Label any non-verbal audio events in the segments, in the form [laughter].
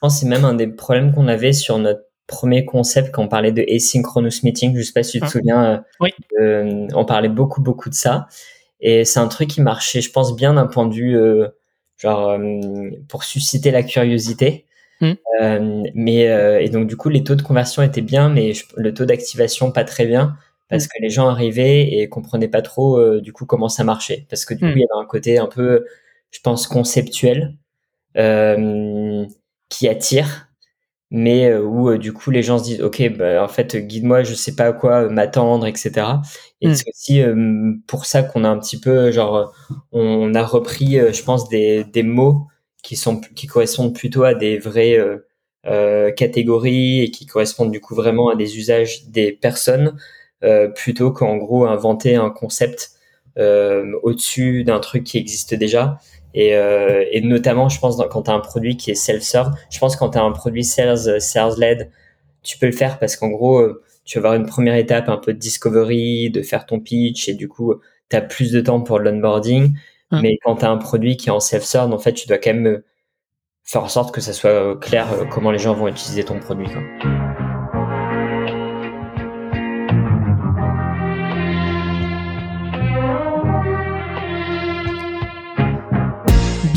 pense que c'est même un des problèmes qu'on avait sur notre premier concept quand on parlait de asynchronous meeting. Je sais pas si tu te ah. souviens. oui. on parlait beaucoup, beaucoup de ça. Et c'est un truc qui marchait, je pense, bien d'un point de vue, genre, pour susciter la curiosité. Mm. Euh, mais euh, et donc du coup les taux de conversion étaient bien, mais le taux d'activation pas très bien parce mm. que les gens arrivaient et comprenaient pas trop euh, du coup comment ça marchait parce que du coup mm. il y avait un côté un peu je pense conceptuel qui attire mais où du coup les gens se disent ok bah, en fait guide-moi je sais pas à quoi m'attendre etc et c'est aussi pour ça qu'on a un petit peu genre on a repris je pense des, des mots qui sont qui correspondent plutôt à des vraies euh, euh, catégories et qui correspondent du coup vraiment à des usages des personnes euh, plutôt qu'en gros inventer un concept euh, au-dessus d'un truc qui existe déjà. Et, euh, et notamment, je pense, dans, quand tu as un produit qui est self-serve, je pense quand tu as un produit sales, sales-led, tu peux le faire parce qu'en gros, tu vas avoir une première étape un peu de discovery, de faire ton pitch et du coup, tu as plus de temps pour l'onboarding. Hum. Mais quand tu as un produit qui est en self-serve, en fait, tu dois quand même euh, faire en sorte que ça soit euh, clair euh, comment les gens vont utiliser ton produit. Quoi.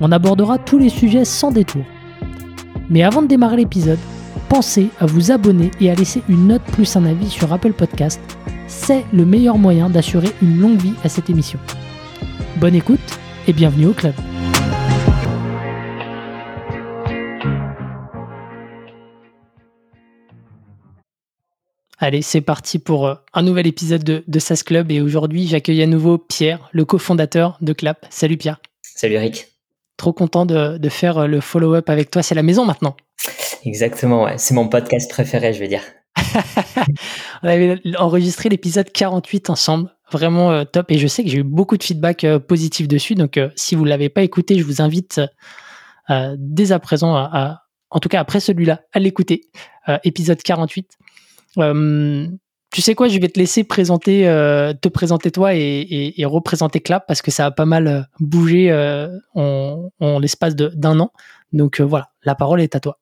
On abordera tous les sujets sans détour. Mais avant de démarrer l'épisode, pensez à vous abonner et à laisser une note plus un avis sur Apple Podcast. C'est le meilleur moyen d'assurer une longue vie à cette émission. Bonne écoute et bienvenue au club. Allez, c'est parti pour euh, un nouvel épisode de, de SAS Club et aujourd'hui j'accueille à nouveau Pierre, le cofondateur de Clap. Salut Pierre. Salut Eric. Trop content de, de faire euh, le follow-up avec toi, c'est la maison maintenant. Exactement, ouais. c'est mon podcast préféré, je vais dire. [laughs] On avait enregistré l'épisode 48 ensemble vraiment euh, top. Et je sais que j'ai eu beaucoup de feedback euh, positif dessus. Donc, euh, si vous ne l'avez pas écouté, je vous invite dès à présent, à, en tout cas après celui-là, à l'écouter. épisode 48. Tu sais quoi, je vais te laisser présenter, te présenter toi et, représenter Clap parce que ça a pas mal bougé en, l'espace d'un an. Donc voilà, la parole est à toi.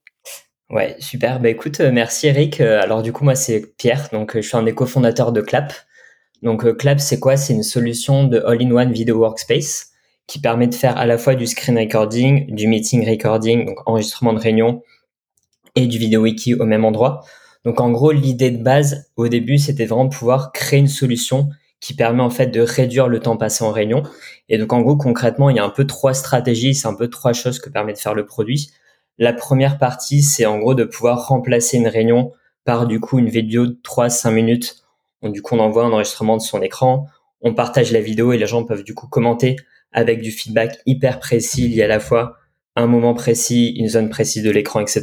Ouais, super. Bah écoute, merci Eric. Alors du coup, moi c'est Pierre, donc je suis un des cofondateurs de Clap. Donc euh, Clap, c'est quoi? C'est une solution de all-in-one video workspace qui permet de faire à la fois du screen recording, du meeting recording, donc enregistrement de réunion, et du vidéo wiki au même endroit. Donc en gros, l'idée de base au début, c'était vraiment pouvoir créer une solution qui permet en fait de réduire le temps passé en réunion. Et donc en gros, concrètement, il y a un peu trois stratégies, c'est un peu trois choses que permet de faire le produit. La première partie, c'est en gros de pouvoir remplacer une réunion par du coup une vidéo de 3-5 minutes du coup, on envoie un enregistrement de son écran, on partage la vidéo et les gens peuvent du coup commenter avec du feedback hyper précis lié à la fois un moment précis, une zone précise de l'écran, etc.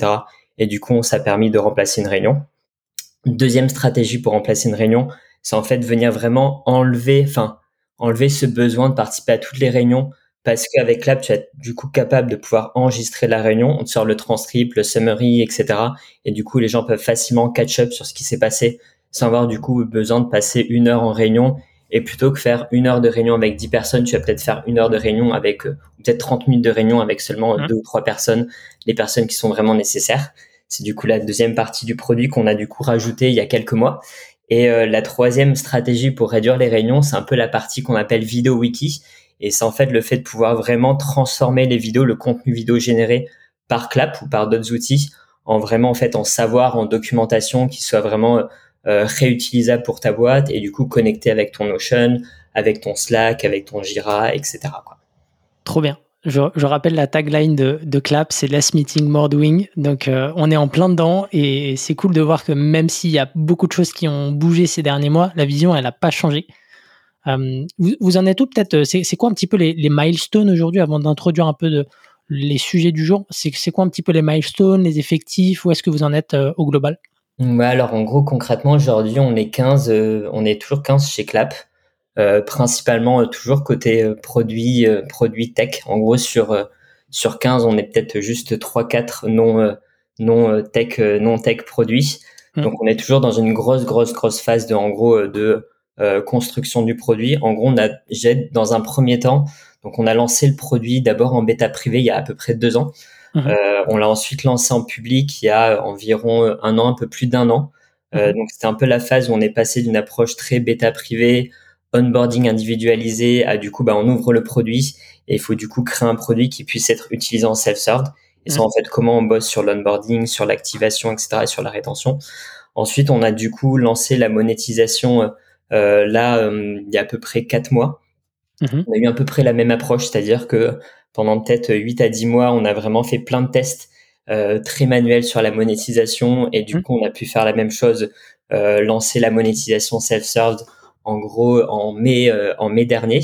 Et du coup, ça a permis de remplacer une réunion. Deuxième stratégie pour remplacer une réunion, c'est en fait venir vraiment enlever, enfin, enlever ce besoin de participer à toutes les réunions parce qu'avec Lab, tu es du coup capable de pouvoir enregistrer la réunion, on te sort le transcript, le summary, etc. Et du coup, les gens peuvent facilement catch up sur ce qui s'est passé sans avoir du coup besoin de passer une heure en réunion. Et plutôt que faire une heure de réunion avec 10 personnes, tu vas peut-être faire une heure de réunion avec euh, peut-être 30 minutes de réunion avec seulement mmh. deux ou trois personnes, les personnes qui sont vraiment nécessaires. C'est du coup la deuxième partie du produit qu'on a du coup rajouté il y a quelques mois. Et euh, la troisième stratégie pour réduire les réunions, c'est un peu la partie qu'on appelle vidéo wiki. Et c'est en fait le fait de pouvoir vraiment transformer les vidéos, le contenu vidéo généré par Clap ou par d'autres outils, en vraiment en fait en savoir, en documentation qui soit vraiment euh, euh, réutilisable pour ta boîte et du coup connecté avec ton Notion, avec ton Slack, avec ton Jira, etc. Trop bien. Je, rappelle la tagline de, Clap, c'est Less Meeting, More Doing. Donc euh, on est en plein dedans et c'est cool de voir que même s'il y a beaucoup de choses qui ont bougé ces derniers mois, la vision, elle n'a pas changé. Euh, vous, en êtes où peut-être C'est quoi un petit peu les, les milestones aujourd'hui avant d'introduire un peu les sujets du jour. C'est quoi un petit peu les milestones, les effectifs, où est-ce que vous en êtes au global? Ouais, alors en gros concrètement aujourd'hui on est 15, on est toujours 15 chez Clap. Euh, principalement toujours côté produit produit tech en gros sur sur 15 on est peut-être juste 3 4 non non tech non tech produits Mmh. Donc on est toujours dans une grosse, grosse, grosse phase de, en gros, euh, de euh, construction du produit. En gros, on a, j'ai dans un premier temps, donc on a lancé le produit d'abord en bêta privé il y a à peu près deux ans. Mmh. Euh, on l'a ensuite lancé en public il y a environ un an, un peu plus d'un an. Euh, mmh. donc c'était un peu la phase où on est passé d'une approche très bêta privé, onboarding individualisé, à du coup bah on ouvre le produit et il faut du coup créer un produit qui puisse être utilisé en self-serve. Et c'est en fait comment on bosse sur l'onboarding, sur l'activation, etc. et sur la rétention. Ensuite, on a du coup lancé la monétisation euh, là euh, il y a à peu près quatre mois. Mhm. On a eu à peu près la même approche, c'est-à-dire que pendant peut-être 8 à 10 mois, on a vraiment fait plein de tests euh, très manuels sur la monétisation et du mhm. coup, on a pu faire la même chose, euh, lancer la monétisation self-served en gros en mai euh, en mai dernier.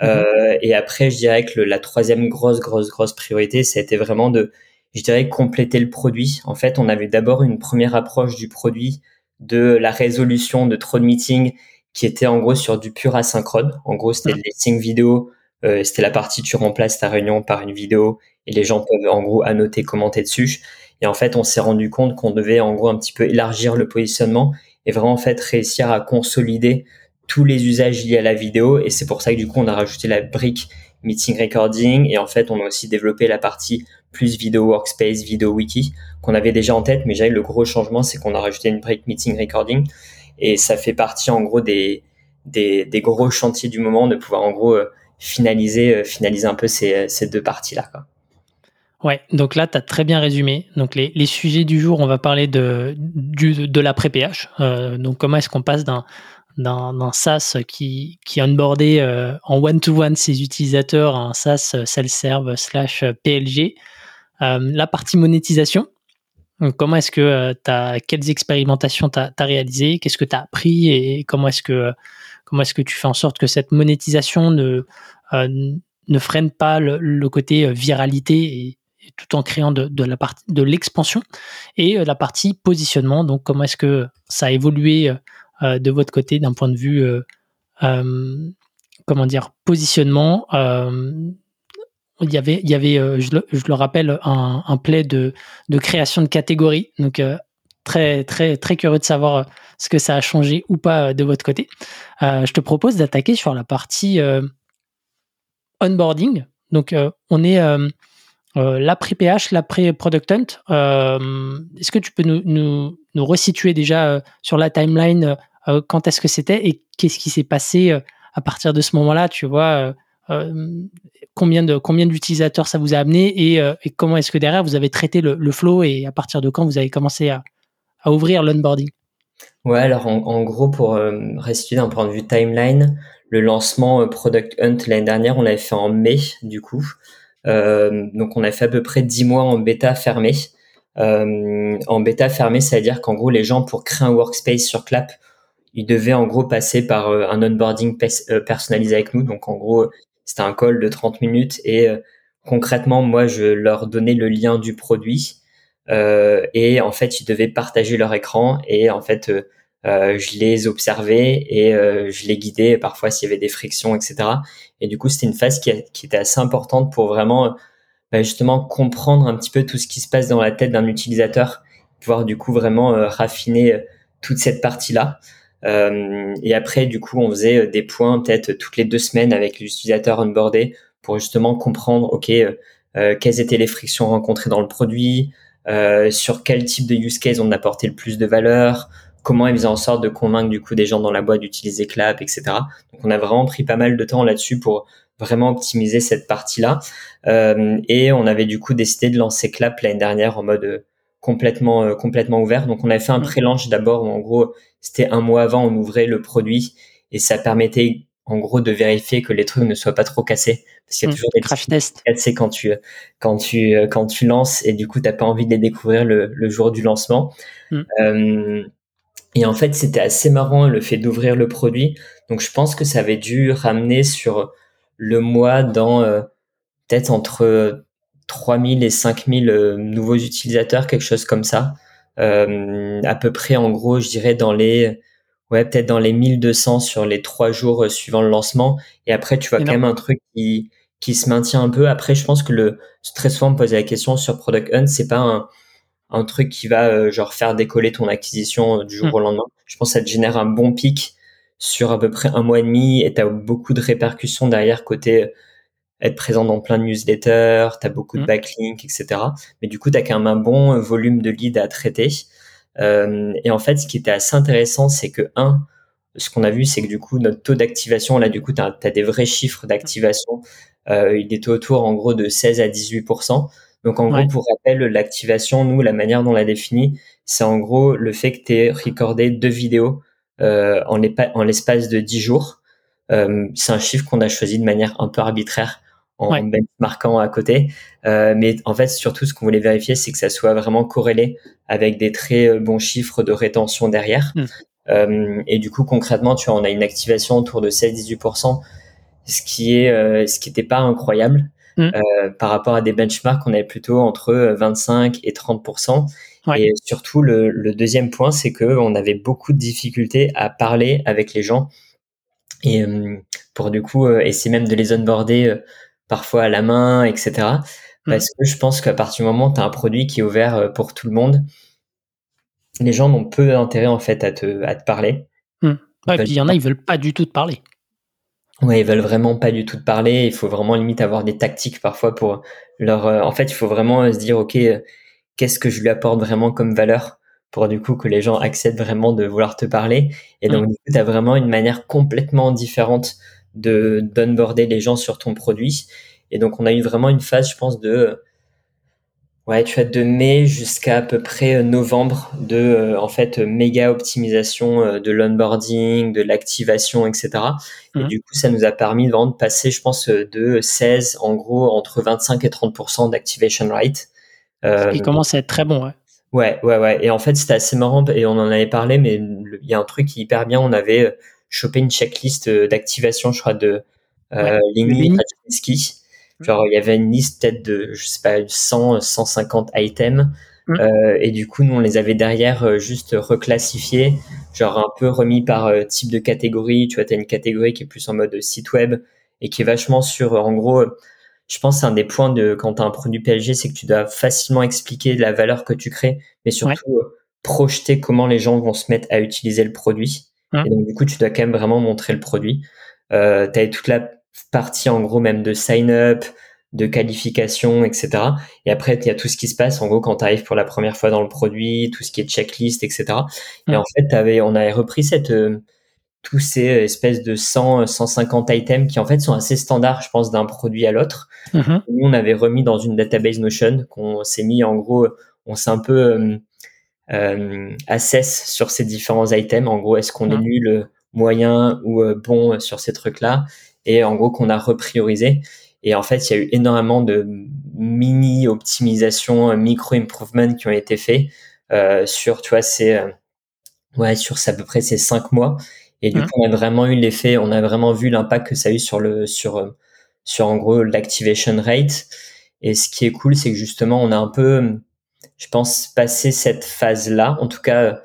Mhm. Euh, et après, je dirais que la troisième grosse, grosse, grosse priorité, c'était vraiment de, je dirais, compléter le produit. En fait, on avait d'abord une première approche du produit de la résolution de trop de meetings qui était en gros sur du pur asynchrone. En gros, c'était mhm. le listing vidéo. Euh, c'était la partie tu remplaces ta réunion par une vidéo et les gens peuvent en gros annoter, commenter dessus. Et en fait, on s'est rendu compte qu'on devait en gros un petit peu élargir le positionnement et vraiment en fait réussir à consolider tous les usages liés à la vidéo et c'est pour ça que du coup on a rajouté la brique meeting recording et en fait on a aussi développé la partie plus vidéo workspace, vidéo wiki qu'on avait déjà en tête mais j'ai le gros changement c'est qu'on a rajouté une brique meeting recording et ça fait partie en gros des, des, gros chantiers du moment de pouvoir en gros euh, finaliser euh, finaliser un peu ces, ces deux parties là quoi. Ouais, donc là, tu as très bien résumé. Donc les, les, sujets du jour, on va parler de, du, de l'après-PH. Euh, donc comment est-ce qu'on passe d'un d'un SaaS qui, qui onboardait euh, en one-to-one ses utilisateurs un SaaS self-serve slash PLG. Euh, la partie monétisation, comment est-ce que as, quelles expérimentations tu as, réalisées, qu'est-ce que tu as appris et comment est-ce que, comment est-ce que tu fais en sorte que cette monétisation ne, euh, ne freine pas le, côté viralité et, tout en créant de, de la partie de l'expansion? Et la partie positionnement. Donc, comment est-ce que ça a évolué euh, de votre côté d'un point de vue, euh, euh, comment dire, positionnement il y avait, il y avait je, le, rappelle, un, un play de, de, création de catégories. Donc, très, très, très curieux de savoir ce que ça a changé ou pas de votre côté. je te propose d'attaquer sur la partie onboarding. Donc, on est l'après-PH, l'après-Product Hunt. Est-ce que tu peux nous, nous, nous resituer déjà sur la timeline euh, quand est-ce que c'était et qu'est-ce qui s'est passé euh, à partir de ce moment-là, tu vois euh, combien de combien d'utilisateurs ça vous a amené et, comment est-ce que derrière vous avez traité le, flow et à partir de quand vous avez commencé à, ouvrir l'onboarding? Ouais, alors en, gros pour restituer d'un point de vue timeline, le lancement Product Hunt l'année dernière, on l'avait fait en mai du coup. donc on a fait à peu près 10 mois en bêta fermée. en bêta fermée, c'est-à-dire qu'en gros les gens pour créer un workspace sur Clap ils devaient en gros passer par euh, un onboarding euh, personnalisé avec nous. Donc en gros, c'était un call de 30 minutes et euh, concrètement, moi, je leur donnais le lien du produit euh, et en fait, ils devaient partager leur écran et en fait, euh, je les observais et je les guidais parfois s'il y avait des frictions, etc. Et du coup, c'était une phase qui, qui, était assez importante pour vraiment bah, justement comprendre un petit peu tout ce qui se passe dans la tête d'un utilisateur, pouvoir du coup vraiment raffiner toute cette partie-là. Euh, et après, du coup, on faisait euh, des points peut-être toutes les deux semaines avec l'utilisateur onboardé pour justement comprendre, OK, euh, quelles étaient les frictions rencontrées dans le produit, euh, sur quel type de use case on apportait le plus de valeur, comment ils faisaient en sorte de convaincre du coup des gens dans la boîte d'utiliser Clap, etc. Donc on a vraiment pris pas mal de temps là-dessus pour vraiment optimiser cette partie-là. Euh, et on avait du coup décidé de lancer Clap l'année dernière en mode complètement euh, complètement ouvert. Donc on avait fait un mmh. pré-launch d'abord où en gros c'était un mois avant on ouvrait le produit et ça permettait en gros de vérifier que les trucs ne soient pas trop cassés parce qu'il y a mmh. toujours des crash tests cassés quand tu quand tu quand tu lances et du coup t'as pas envie de les découvrir le, le jour du lancement. Mmh. Euh, et en fait c'était assez marrant le fait d'ouvrir le produit. Donc je pense que ça avait dû ramener sur le mois dans euh, peut-être entre 3000 et 5000 nouveaux utilisateurs, quelque chose comme ça. à peu près, en gros, je dirais dans les ouais, peut-être dans les 1200 sur les trois jours suivant le lancement. Et après, tu vois quand même un truc qui, qui se maintient un peu. Après, je pense que le, très souvent, on me pose la question sur Product Hunt, c'est pas un, un truc qui va euh, genre faire décoller ton acquisition euh, du jour hmm. au lendemain. Je pense que ça te génère un bon pic sur à peu près un mois et demi et tu as beaucoup de répercussions derrière côté euh, être présent dans plein de newsletters, tu as beaucoup de hmm. backlinks, etc. Mais du coup, tu as quand même un bon volume de leads à traiter. Euh, et en fait, ce qui était assez intéressant, c'est que, un, ce qu'on a vu, c'est que du coup, notre taux d'activation, là, du coup, tu as, as, des vrais chiffres d'activation. Euh, il était autour, en gros, de 16 à 18% donc en gros, pour rappel, l'activation, nous, la manière dont on l'a définit, c'est en gros le fait que tu aies recordé deux vidéos euh, en l'espace de 10 jours. Euh, c'est un chiffre qu'on a choisi de manière un peu arbitraire en benchmarkant à côté. Euh, mais en fait, surtout, ce qu'on voulait vérifier, c'est que ça soit vraiment corrélé avec des très euh, bons chiffres de rétention derrière. Hmm. Euh, et du coup, concrètement, tu vois, on a une activation autour de 16-18%, ce qui est, euh, ce qui n'était pas incroyable. Mm. Par rapport à des benchmarks, on est plutôt entre 25 et 30% Et surtout, le, deuxième point, c'est que on avait beaucoup de difficultés à parler avec les gens et pour du coup essayer même de les onboarder parfois à la main, etc. Mm. Parce que je pense qu'à partir du moment où tu as un produit qui est ouvert pour tout le monde, les gens n'ont peu d'intérêt en fait à te, à te parler. Mm. et puis il y en a, ils veulent pas du tout te parler. Ouais, ils veulent vraiment pas du tout te parler. Il faut vraiment limite avoir des tactiques parfois pour leur. Euh, en fait, il faut vraiment se dire, ok, euh, qu'est-ce que je lui apporte vraiment comme valeur pour du coup que les gens acceptent vraiment de vouloir te parler. Et donc, mmh. tu as vraiment une manière complètement différente de d'onboarder les gens sur ton produit. Et donc, on a eu vraiment une phase, je pense, de Ouais, tu as de mai jusqu'à à peu près euh, novembre de euh, en fait méga optimisation euh, de l'onboarding, de l'activation, etc. Et mmh. du coup, ça nous a permis vraiment de passer, je pense, de 16 en gros entre 25 et 30% d'activation rate. Euh, Il commence à être très bon, ouais. Ouais, ouais, ouais. Et en fait, c'était assez marrant et on en avait parlé, mais il y a un truc qui est hyper bien. On avait chopé une checklist d'activation, je crois, de euh, ouais, Genre, il y avait une liste peut-être de, je sais pas, 100, 150 items. Mmh. Euh, et du coup, nous, on les avait derrière euh, juste reclassifiés, genre un peu remis par euh, type de catégorie. Tu vois, tu as une catégorie qui est plus en mode site web et qui est vachement sur, en gros, je pense c'est un des points de quand tu as un produit PLG, c'est que tu dois facilement expliquer la valeur que tu crées, mais surtout projeter comment les gens vont se mettre à utiliser le produit. Mmh. Et donc, du coup, tu dois quand même vraiment montrer le produit. Euh, tu as toute la partie en gros même de sign-up, de qualification, etc. Et après, il y a tout ce qui se passe, en gros, quand tu arrives pour la première fois dans le produit, tout ce qui est checklist, etc. Et en fait, avais, on avait repris cette, euh, tous ces espèces de 100, 150 items qui, en fait, sont assez standards, je pense, d'un produit à l'autre. Mm-hmm. Nous, on avait remis dans une database Notion qu'on s'est mis, en gros, on s'est un peu euh, euh, assess sur ces différents items. En gros, est-ce qu'on est mm. nul, moyen ou euh, bon sur ces trucs-là? Et en gros qu'on a repriorisé. Et en fait, il y a eu énormément de mini optimisations, euh, micro improvements qui ont été faits euh, sur, tu vois, c'est euh, ouais, sur à peu près ces cinq mois. Et du mmh. coup, on a vraiment eu l'effet, on a vraiment vu l'impact que ça a eu sur le sur euh, sur en gros l'activation rate. Et ce qui est cool, c'est que justement, on a un peu, je pense, passé cette phase-là. En tout cas,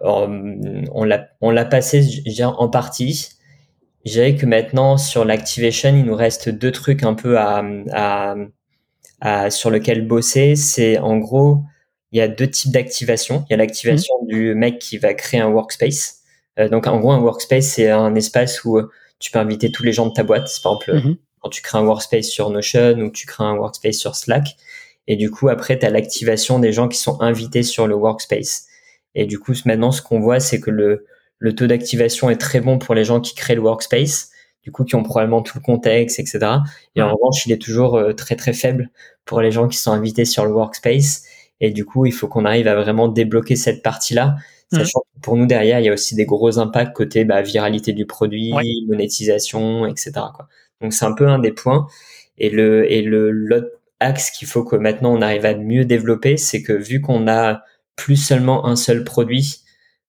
on l'a on l'a passé en partie je dirais que maintenant sur l'activation, il nous reste deux trucs un peu à, à, à sur lequel bosser. C'est en gros, il y a deux types d'activation. Il y a l'activation mmh. du mec qui va créer un workspace. Euh, donc en gros, un workspace, c'est un espace où euh, tu peux inviter tous les gens de ta boîte. Par exemple mmh. quand tu crées un workspace sur Notion ou tu crées un workspace sur Slack. Et du coup, après, tu as l'activation des gens qui sont invités sur le workspace. Et du coup, maintenant, ce qu'on voit, c'est que le, le taux d'activation est très bon pour les gens qui créent le workspace, du coup qui ont probablement tout le contexte, etc. Et en revanche, il est toujours euh, très très faible pour les gens qui sont invités sur le workspace. Et du coup, il faut qu'on arrive à vraiment débloquer cette partie-là, sachant que pour nous derrière, il y a aussi des gros impacts côté bah, viralité du produit, monétisation, etc. Quoi. Donc c'est un peu un des points. Et le et le l'autre axe qu'il faut que maintenant on arrive à mieux développer, c'est que vu qu'on a plus seulement un seul produit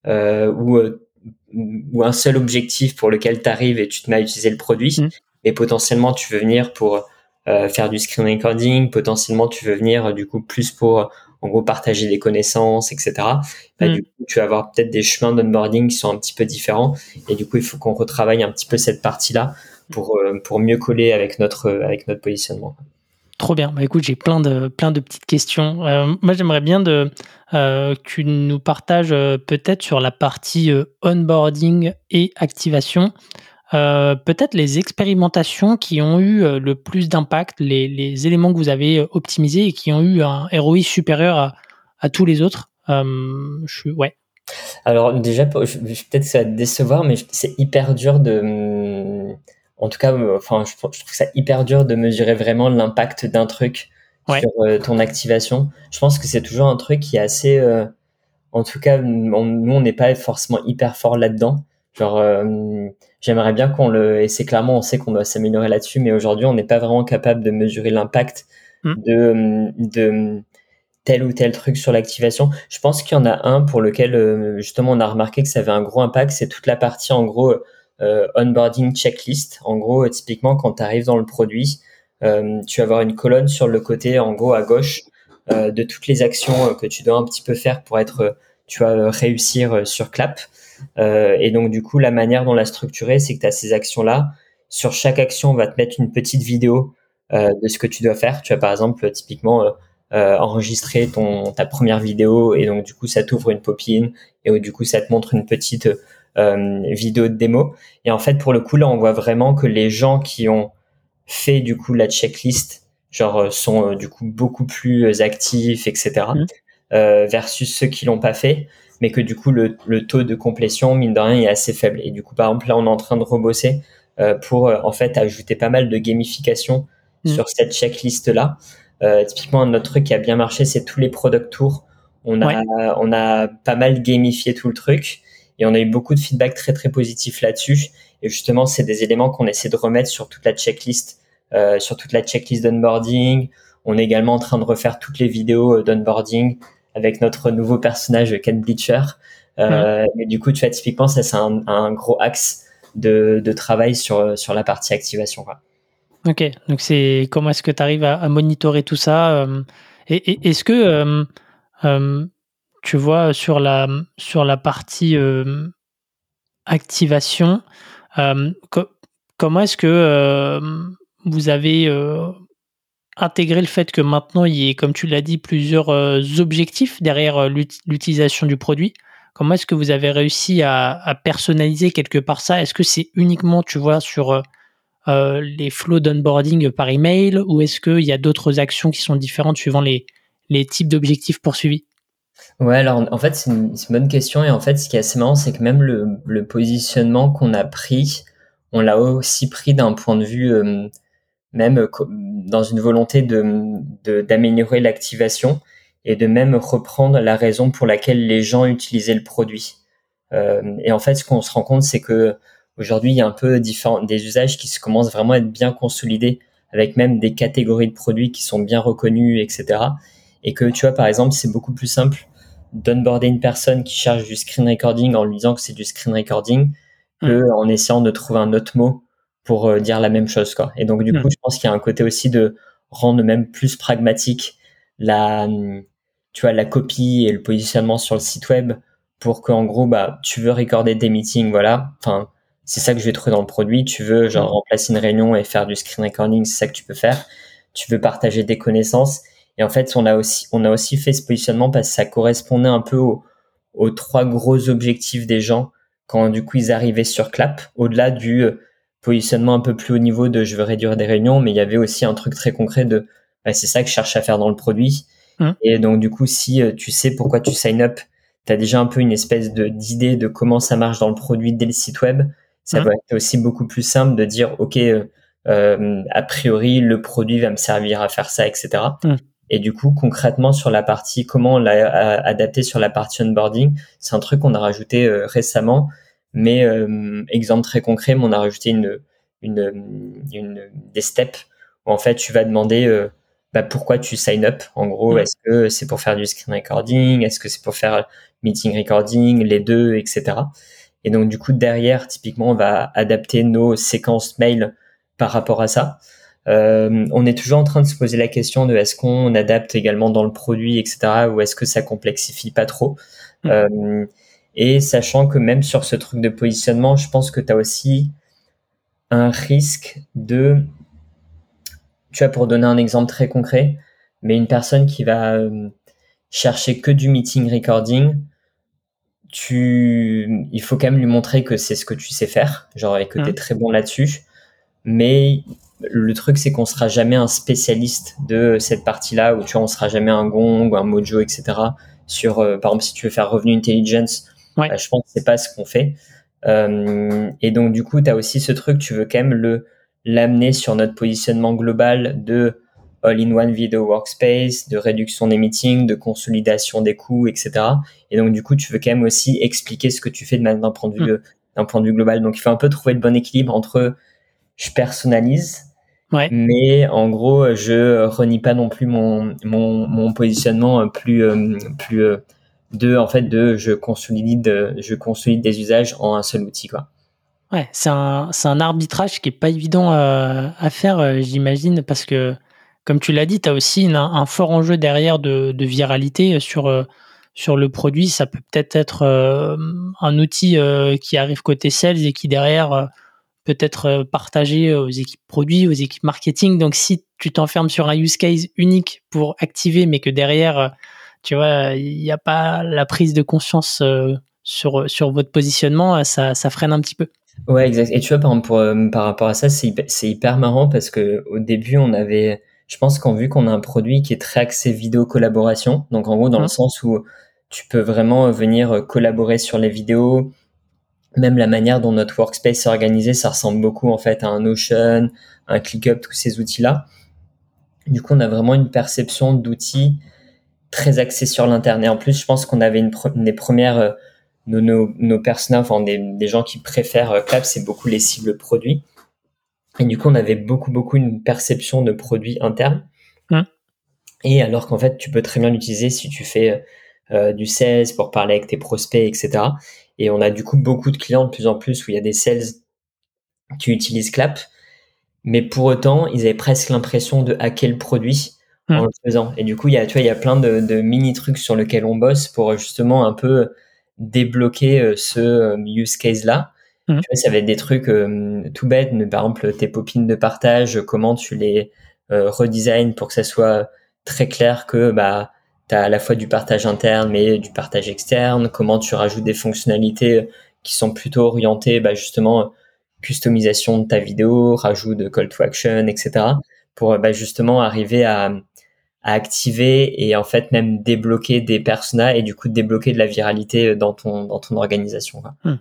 euh, ou euh, ou un seul objectif pour lequel tu arrives et tu te mets à utiliser le produit, et mmh. potentiellement tu veux venir pour faire du screen recording, potentiellement tu veux venir du coup plus pour en gros partager des connaissances, etc. Bah, mm. Du coup, tu vas avoir peut-être des chemins d'onboarding qui sont un petit peu différents et du coup, il faut qu'on retravaille un petit peu cette partie-là pour pour mieux coller avec notre avec notre positionnement. Trop bien. Bah, écoute, j'ai plein de, plein de petites questions. Euh, moi, j'aimerais bien euh, que tu nous partages euh, peut-être sur la partie onboarding et activation, peut-être les expérimentations qui ont eu le plus d'impact, les, éléments que vous avez optimisés et qui ont eu un ROI supérieur à, tous les autres. je, ouais. Alors déjà, peut-être ça va te décevoir, mais c'est hyper dur de en tout cas, euh, enfin, je, trouve ça hyper dur de mesurer vraiment l'impact d'un truc sur euh, ton activation. Je pense que c'est toujours un truc qui est assez, euh, en tout cas, nous on n'est pas forcément hyper fort là-dedans. Genre, j'aimerais bien qu'on le, et c'est clairement, on sait qu'on doit s'améliorer là-dessus, mais aujourd'hui, on n'est pas vraiment capable de mesurer l'impact mm. de, de tel ou tel truc sur l'activation. Je pense qu'il y en a un pour lequel justement on a remarqué que ça avait un gros impact, c'est toute la partie en gros onboarding checklist. En gros, typiquement, quand tu arrives dans le produit, euh, tu vas avoir une colonne sur le côté, en gros, à gauche, euh, de toutes les actions que tu dois un petit peu faire pour être, tu vas réussir sur Clap. et donc, du coup, la manière dont la structurer, c'est que tu as ces actions-là. Sur chaque action, on va te mettre une petite vidéo de ce que tu dois faire. Tu vas, par exemple, typiquement, enregistrer ton ta première vidéo et donc du coup ça t'ouvre une popine et du coup ça te montre une petite euh, vidéo de démo. Et en fait, pour le coup, là, on voit vraiment que les gens qui ont fait du coup la checklist, genre, euh, sont euh, du coup beaucoup plus actifs, etc. Mmh. versus ceux qui l'ont pas fait, mais que du coup le, taux de complétion mine de rien est assez faible. Et du coup, par exemple, là, on est en train de rebosser pour en fait ajouter pas mal de gamification mmh. sur cette checklist là. typiquement, notre truc qui a bien marché, c'est tous les product tours. On a, on a pas mal gamifié tout le truc. Et on a eu beaucoup de feedback très très positif là-dessus. Et justement, c'est des éléments qu'on essaie de remettre sur toute la checklist, euh, sur toute la checklist d'onboarding. On est également en train de refaire toutes les vidéos euh, d'onboarding avec notre nouveau personnage Ken Bleacher. Euh, Mais du coup, tu vois, typiquement, ça c'est un, un, gros axe de, de, travail sur sur la partie activation. Quoi. Ok, donc c'est comment est-ce que tu arrives à, à, monitorer tout ça euh, et, et est-ce que euh, euh tu vois, sur la, sur la partie euh, activation, euh, comment est-ce que euh, vous avez intégré le fait que maintenant il y ait, comme tu l'as dit, plusieurs objectifs derrière l'utilisation du produit? Comment est-ce que vous avez réussi à, personnaliser quelque part ça? Est-ce que c'est uniquement, tu vois, sur les flows d'onboarding par email ou est-ce qu'il y a d'autres actions qui sont différentes suivant les, les types d'objectifs poursuivis? Ouais, alors en fait, c'est une, bonne question. Et en fait, ce qui est assez marrant, c'est que même le, le positionnement qu'on a pris, on l'a aussi pris d'un point de vue, euh, même euh, dans une volonté de d'améliorer l'activation et de même reprendre la raison pour laquelle les gens utilisaient le produit. Euh, et en fait, ce qu'on se rend compte, c'est que aujourd'hui, il y a un peu différents, des usages qui se commencent vraiment à être bien consolidés, avec même des catégories de produits qui sont bien reconnus, etc. Et que tu vois, par exemple, c'est beaucoup plus simple d'onboarder une personne qui cherche du screen recording en lui disant que c'est du screen recording que mm. en essayant de trouver un autre mot pour euh, dire la même chose quoi. Et donc du mm. coup, je pense qu'il y a un côté aussi de rendre même plus pragmatique la tu vois la copie et le positionnement sur le site web pour qu'en gros bah tu veux recorder des meetings voilà, enfin c'est ça que je vais trouver dans le produit, tu veux genre mm. remplacer une réunion et faire du screen recording, c'est ça que tu peux faire. Tu veux partager des connaissances et en fait, on a aussi, on a aussi fait ce positionnement parce que ça correspondait un peu aux, trois gros objectifs des gens quand du coup ils arrivaient sur Clap, au-delà du euh, positionnement un peu plus haut niveau de je veux réduire des réunions, mais il y avait aussi un truc très concret de bah, c'est ça que je cherche à faire dans le produit. Mmh. Et donc du coup, si euh, tu sais pourquoi tu sign up, tu as déjà un peu une espèce de d'idée de comment ça marche dans le produit dès le site web, ça mmh. va être aussi beaucoup plus simple de dire ok, euh, a priori le produit va me servir à faire ça, etc. Et du coup, concrètement, sur la partie comment on l'a adapté sur la partie onboarding, c'est un truc qu'on a rajouté euh, récemment. Mais euh, exemple très concret, on a rajouté une, une, une, des steps où en fait tu vas demander euh, bah, pourquoi tu sign up. En gros, est-ce que c'est pour faire du screen recording, est-ce que c'est pour faire meeting recording, les deux, etc. Et donc du coup derrière, typiquement, on va adapter nos séquences mail par rapport à ça. On est toujours en train de se poser la question de est-ce qu'on adapte également dans le produit, etc., ou est-ce que ça complexifie pas trop. Mmh. et sachant que même sur ce truc de positionnement, je pense que tu as aussi un risque de, tu vois, pour donner un exemple très concret, mais une personne qui va euh, chercher que du meeting recording, tu, il faut quand même lui montrer que c'est ce que tu sais faire, genre, et que tu es très bon là-dessus. Mais le truc, c'est qu'on sera jamais un spécialiste de cette partie-là, où tu vois, on sera jamais un gong ou un mojo, etc. Sur, euh, par exemple, si tu veux faire revenu intelligence, bah, je pense que c'est pas ce qu'on fait. Euh, et donc, du coup, tu as aussi ce truc, tu veux quand même le l'amener sur notre positionnement global de all-in-one video workspace, de réduction des meetings, de consolidation des coûts, etc. Et donc, du coup, tu veux quand même aussi expliquer ce que tu fais d'un point de vue, mm. d'un point de vue global. Donc, il faut un peu trouver le bon équilibre entre je personnalise, mais en gros, je renie pas non plus mon, mon, mon positionnement plus, euh, plus, euh, de en fait de je consolide je consolide des usages en un seul outil quoi. Ouais, c'est un c'est un arbitrage qui est pas évident euh, à faire euh, j'imagine parce que comme tu l'as dit, tu as aussi un fort enjeu derrière de, de viralité sur euh, sur le produit, ça peut peut-être être, un outil qui arrive côté sales et qui derrière peut être partagé aux équipes produits, aux équipes marketing. Donc si tu t'enfermes sur un use case unique pour activer mais que derrière tu vois, il n'y a pas la prise de conscience euh, sur, sur votre positionnement, ça, ça freine un petit peu. Ouais, exact. Et tu vois, par, exemple, euh, par rapport à ça, c'est hyper, hyper, marrant parce que au début, on avait, je pense qu'en vu qu'on a un produit qui est très axé vidéo collaboration, donc en gros, dans le mmh. sens où tu peux vraiment venir collaborer sur les vidéos, même la manière dont notre workspace est organisé, ça ressemble beaucoup en fait à un Notion, un ClickUp, tous ces outils-là. Du coup, on a vraiment une perception d'outils très axé sur l'interne. Et en plus, je pense qu'on avait une, des premières, euh, nos, nos, nos personnages, enfin des, des, gens qui préfèrent euh, Clap, c'est beaucoup les cibles produits. Et du coup, on avait beaucoup, beaucoup une perception de produits internes. Hein. Et alors qu'en fait, tu peux très bien l'utiliser si tu fais euh, du sales pour parler avec tes prospects, etc. Et on a du coup beaucoup de clients de plus en plus où il y a des sales qui utilisent Clap. Mais pour autant, ils avaient presque l'impression de hacker le produit en le faisant. Et du coup, il y a, tu vois, il y a plein de, de, mini trucs sur lesquels on bosse pour justement un peu débloquer euh, ce euh, use case là. Tu vois, ça va être des trucs euh, tout bêtes, mais par exemple tes popines de partage, comment tu les euh, redesign pour que ça soit très clair que bah tu as à la fois du partage interne mais du partage externe, comment tu rajoutes des fonctionnalités qui sont plutôt orientées bah, justement customisation de ta vidéo, rajout de call to action, etc. pour bah, justement arriver à, activer et en fait même débloquer des personas et du coup débloquer de la viralité dans ton dans organisation. Hmm.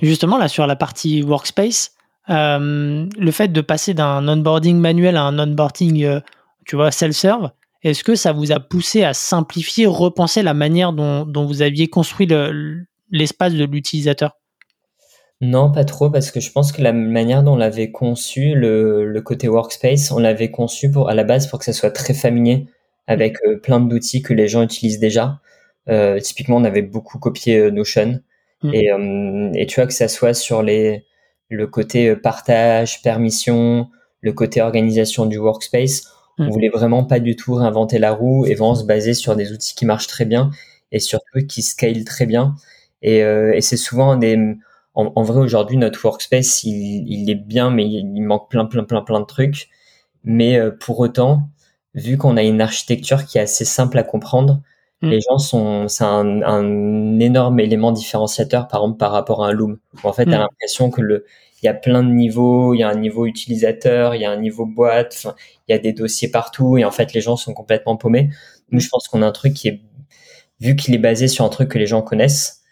Justement là sur la partie workspace, euh, le fait de passer d'un onboarding manuel à un onboarding euh, tu vois self-serve, est-ce que ça vous a poussé à simplifier, repenser la manière dont, dont vous aviez construit l'espace de l'utilisateur? Non, pas trop, parce que je pense que la manière dont on l'avait conçu, le, le, côté workspace, on l'avait conçu pour, à la base pour que ça soit très familier avec euh, plein d'outils que les gens utilisent déjà. Euh, typiquement, on avait beaucoup copié euh, Notion. Mm. Et, et, tu vois que ça soit sur les, le côté partage, permission, le côté organisation du workspace, on mm. voulait vraiment pas du tout réinventer la roue et vraiment se baser sur des outils qui marchent très bien et surtout qui scale très bien. Et, et c'est souvent des, en, en vrai aujourd'hui notre workspace il, il, est bien mais il, manque plein plein plein plein de trucs. Mais pour autant, vu qu'on a une architecture qui est assez simple à comprendre, mm. les gens sont, c'est un, un, énorme élément différenciateur, par exemple, par rapport à un Loom. en fait, tu as mm. l'impression que le, il y a plein de niveaux, il y a un niveau utilisateur, il y a un niveau boîte, il y a des dossiers partout, et en fait, les gens sont complètement paumés. Nous, mm. je pense qu'on a un truc qui est, vu qu'il est basé sur un truc que les gens connaissent,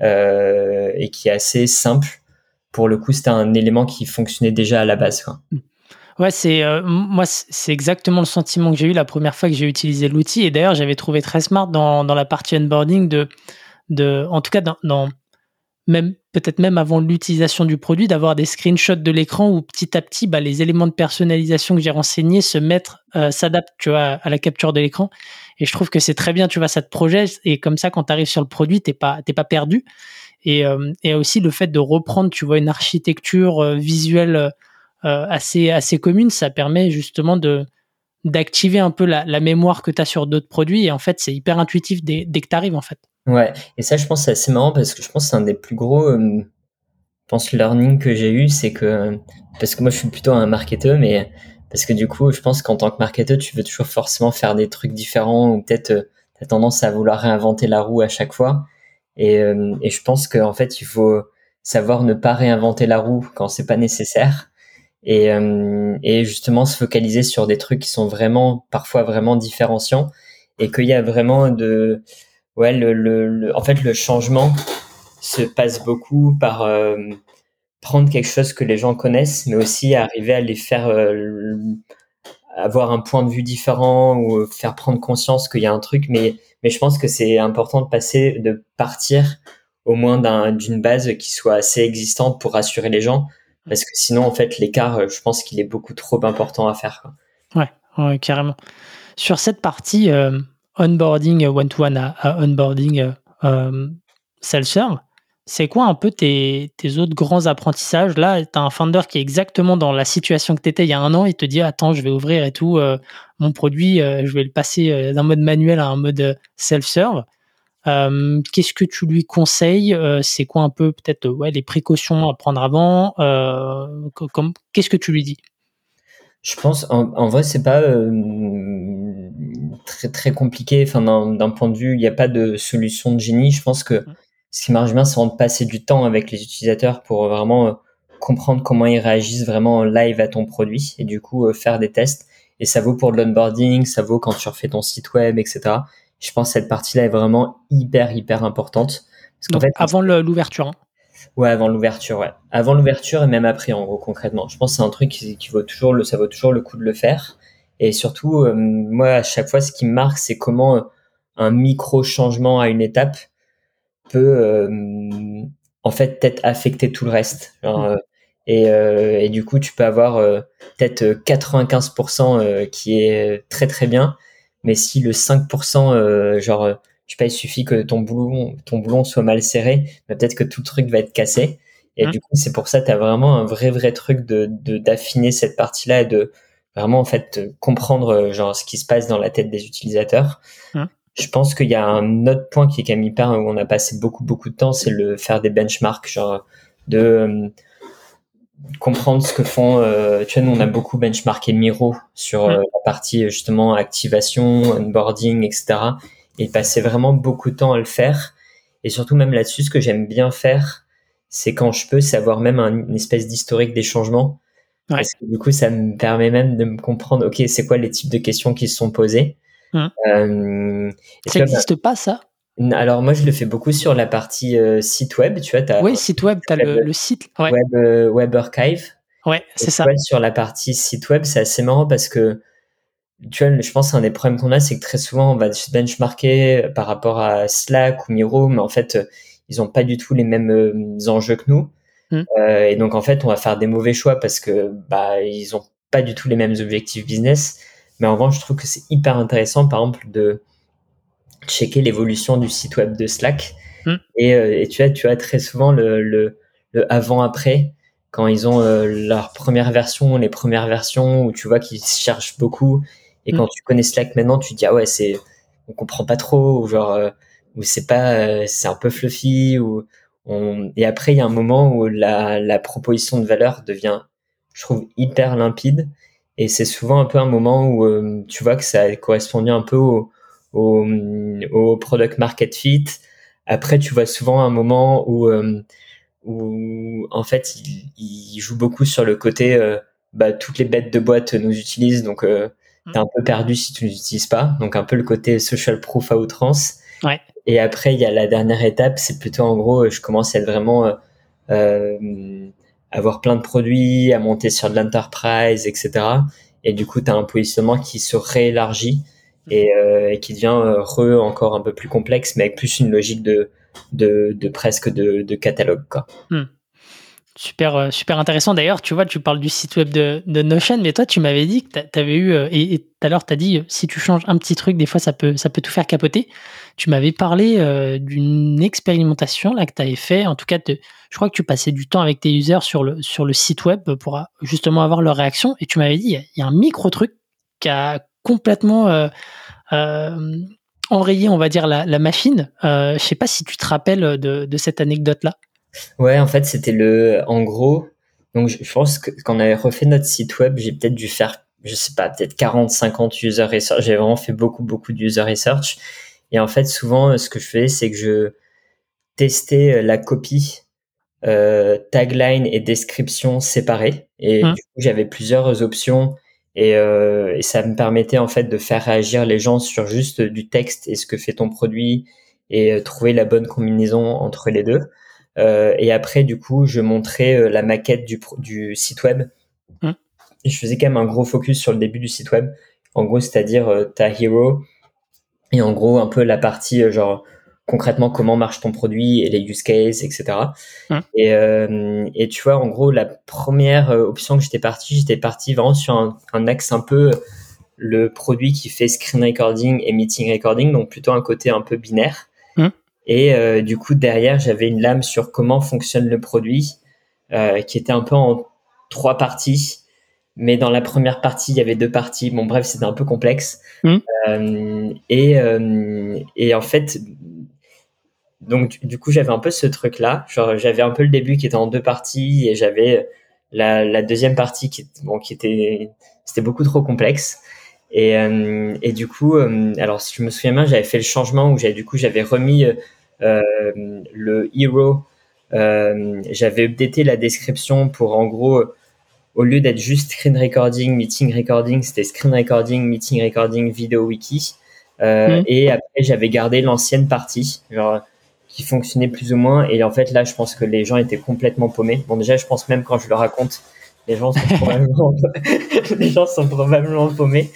euh, et qui est assez simple, pour le coup, c'était un élément qui fonctionnait déjà à la base. Quoi. Ouais, c'est euh, moi, c'est exactement le sentiment que j'ai eu la première fois que j'ai utilisé l'outil. Et d'ailleurs, j'avais trouvé très smart dans, dans la partie onboarding de, de, en tout cas, dans, dans même peut-être même avant l'utilisation du produit, d'avoir des screenshots de l'écran où petit à petit, bah, les éléments de personnalisation que j'ai renseignés se mettent, euh, s'adaptent, à la capture de l'écran. Et je trouve que c'est très bien, tu vois, ça te projette. Et comme ça, quand tu arrives sur le produit, t'es pas, pas perdu. Et, euh, et aussi le fait de reprendre, tu vois, une architecture visuelle assez, assez commune, ça permet justement de d'activer un peu la, mémoire que tu as sur d'autres produits. Et en fait, c'est hyper intuitif dès, dès que tu arrives, en fait. Ouais, et ça, je pense, c'est assez marrant parce que je pense que c'est un des plus gros, je pense, learning que j'ai eu, c'est que, parce que moi, je suis plutôt un marketeur, mais parce que du coup, je pense qu'en tant que marketeur, tu veux toujours forcément faire des trucs différents ou peut-être euh, tu as tendance à vouloir réinventer la roue à chaque fois. Et, euh, et je pense qu'en fait, il faut savoir ne pas réinventer la roue quand c'est pas nécessaire. Et, euh, et justement se focaliser sur des trucs qui sont vraiment parfois vraiment différenciants et qu'il y a vraiment de ouais le, le, en fait le changement se passe beaucoup par prendre quelque chose que les gens connaissent, mais aussi arriver à les faire euh, avoir un point de vue différent ou faire prendre conscience qu'il y a un truc. Mais, mais je pense que c'est important de passer, de partir au moins d'une base qui soit assez existante pour rassurer les gens. Parce que sinon, en fait, l'écart, euh, je pense qu'il est beaucoup trop important à faire. Ouais, ouais, carrément. Sur cette partie euh, onboarding one-to-one à, onboarding euh, self-serve, c'est quoi un peu tes, autres grands apprentissages? Là, tu as un founder qui est exactement dans la situation que tu étais il y a un an. Il te dit Attends, je vais ouvrir et tout. Euh, mon produit, euh, je vais le passer d'un mode manuel à un mode self-serve. Qu'est-ce que tu lui conseilles? C'est quoi un peu peut-être ouais, les précautions à prendre avant? Qu'est-ce que tu lui dis? Je pense, en, en vrai, c'est pas très, très compliqué. Enfin, d'un point de vue, il n'y a pas de solution de génie. Je pense que. Ce qui marche bien, c'est de passer du temps avec les utilisateurs pour vraiment euh, comprendre comment ils réagissent vraiment en live à ton produit et du coup euh, faire des tests. Et ça vaut pour de l'onboarding, ça vaut quand tu refais ton site web, etc. Je pense que cette partie-là est vraiment hyper, hyper importante. Parce Donc, fait, avant l'ouverture. Hein. Ouais, avant l'ouverture, ouais. Avant l'ouverture et même après, en gros, concrètement. Je pense que c'est un truc qui, vaut toujours le, ça vaut toujours le coup de le faire. Et surtout, euh, moi, à chaque fois, ce qui me marque, c'est comment un micro changement à une étape peut euh, en fait peut-être affecter tout le reste. Mmh. Euh, et, euh, et, du coup, tu peux avoir peut-être 95% qui est très très bien, mais si le 5%, genre, je sais pas, il suffit que ton boulon, ton boulon soit mal serré, bah, peut-être que tout le truc va être cassé. Et mmh. du coup, c'est pour ça tu as vraiment un vrai vrai truc de d'affiner cette partie-là et de vraiment en fait comprendre genre ce qui se passe dans la tête des utilisateurs. Mmh. Je pense qu'il y a un autre point qui est quand même hyper où on a passé beaucoup beaucoup de temps, c'est le faire des benchmarks, genre de euh, comprendre ce que font. Euh, tu vois, nous on a beaucoup benchmarké Miro sur euh, la partie justement activation, onboarding, etc. Et passer vraiment beaucoup de temps à le faire. Et surtout même là-dessus, ce que j'aime bien faire, c'est quand je peux savoir même une espèce d'historique des changements. Parce que du coup, ça me permet même de me comprendre, ok, c'est quoi les types de questions qui se sont posées? Mmh. Euh, ça n'existe pas, ça? alors moi je le fais beaucoup sur la partie euh, site web, tu vois. As oui, site web, tu as le, site web, euh, web Archive. Ouais, c'est ça. sur la partie site web, c'est assez marrant parce que tu vois, je pense qu'un des problèmes qu'on a, c'est que très souvent on va se benchmarker par rapport à Slack ou Miro, mais en fait ils ont pas du tout les mêmes enjeux que nous. Mmh. et donc en fait on va faire des mauvais choix parce que bah ils ont pas du tout les mêmes objectifs business. Mais en revanche, je trouve que c'est hyper intéressant, par exemple, de checker l'évolution du site web de Slack. Et, euh, et, tu as, tu as très souvent le, le, le avant-après, quand ils ont euh, leur première version, les premières versions, où tu vois qu'ils cherchent beaucoup. Et quand hmm. tu connais Slack maintenant, tu te dis, ah ouais, c'est, on comprend pas trop, ou genre, euh, ou c'est pas, c'est un peu fluffy, ou on... et après, il y a un moment où la, la proposition de valeur devient, je trouve, hyper limpide et c'est souvent un peu un moment où euh, tu vois que ça a correspondu un peu au, au, au, product market fit. Après, tu vois souvent un moment où, euh, où en fait, il, il, joue beaucoup sur le côté, euh, bah, toutes les bêtes de boîte nous utilisent, donc euh, mm. t'es un peu perdu si tu ne l'utilises pas. Donc un peu le côté social proof à outrance. Ouais. Et après, il y a la dernière étape, c'est plutôt en gros, je commence à être vraiment euh, avoir plein de produits, à monter sur de l'enterprise, etc. Et du coup, tu as un positionnement qui se réélargit et, euh, et qui devient euh, re encore un peu plus complexe, mais avec plus une logique de, de, de presque de, de, catalogue. Quoi. Hmm. Super, euh, super intéressant. D'ailleurs, tu vois, tu parles du site web de, Notion, mais toi, tu m'avais dit que tu avais eu, euh, et tout à l'heure, tu as dit, si tu changes un petit truc, des fois, ça peut, ça peut tout faire capoter. Tu m'avais parlé d'une expérimentation là que tu avais fait. En tout cas, je crois que tu passais du temps avec tes users sur le, sur le site web pour justement avoir leur réaction. Et tu m'avais dit, il y, a un micro truc qui a complètement enrayer, on va dire, la, machine. Euh, je sais pas si tu te rappelles de, cette anecdote-là. Ouais, en fait, c'était le, en gros, donc je, pense que quand on avait refait notre site web, j'ai peut-être dû faire, je sais pas, peut-être 40, 50 user research. J'ai vraiment fait beaucoup, beaucoup de user research. Et en fait, souvent, ce que je fais, c'est que je testais la copie, euh, tagline et description séparées. Et mmh. du coup, j'avais plusieurs options euh, et, ça me permettait en fait de faire réagir les gens sur juste du texte et ce que fait ton produit et euh, trouver la bonne combinaison entre les deux. Euh, et après, du coup, je montrais la maquette du, du site web. Mmh. Et je faisais quand même un gros focus sur le début du site web. En gros, c'est-à-dire ta hero et en gros un peu la partie genre concrètement comment marche ton produit et les use cases, etc. Hum. Et, euh, et tu vois, en gros, la première euh, option que j'étais parti, j'étais parti vraiment sur un, axe un peu le produit qui fait screen recording et meeting recording, donc plutôt un côté un peu binaire. Et euh, du coup, derrière, j'avais une lame sur comment fonctionne le produit, qui était un peu en trois parties. Mais dans la première partie, il y avait deux parties. Bon, bref, c'était un peu complexe. Hum. et, et en fait, donc du, coup j'avais un peu ce truc là genre j'avais un peu le début qui était en deux parties et j'avais la, la, deuxième partie qui bon qui était c'était beaucoup trop complexe et, euh, et du coup euh, alors si je me souviens bien j'avais fait le changement où j'avais du coup j'avais remis euh, le hero j'avais updaté la description pour en gros au lieu d'être juste screen recording meeting recording c'était screen recording meeting recording vidéo wiki mmh. et après j'avais gardé l'ancienne partie genre qui fonctionnait plus ou moins. Et en fait, là, je pense que les gens étaient complètement paumés. Bon, déjà, je pense même quand je le raconte, les gens sont [laughs] probablement, [laughs] les gens sont probablement paumés.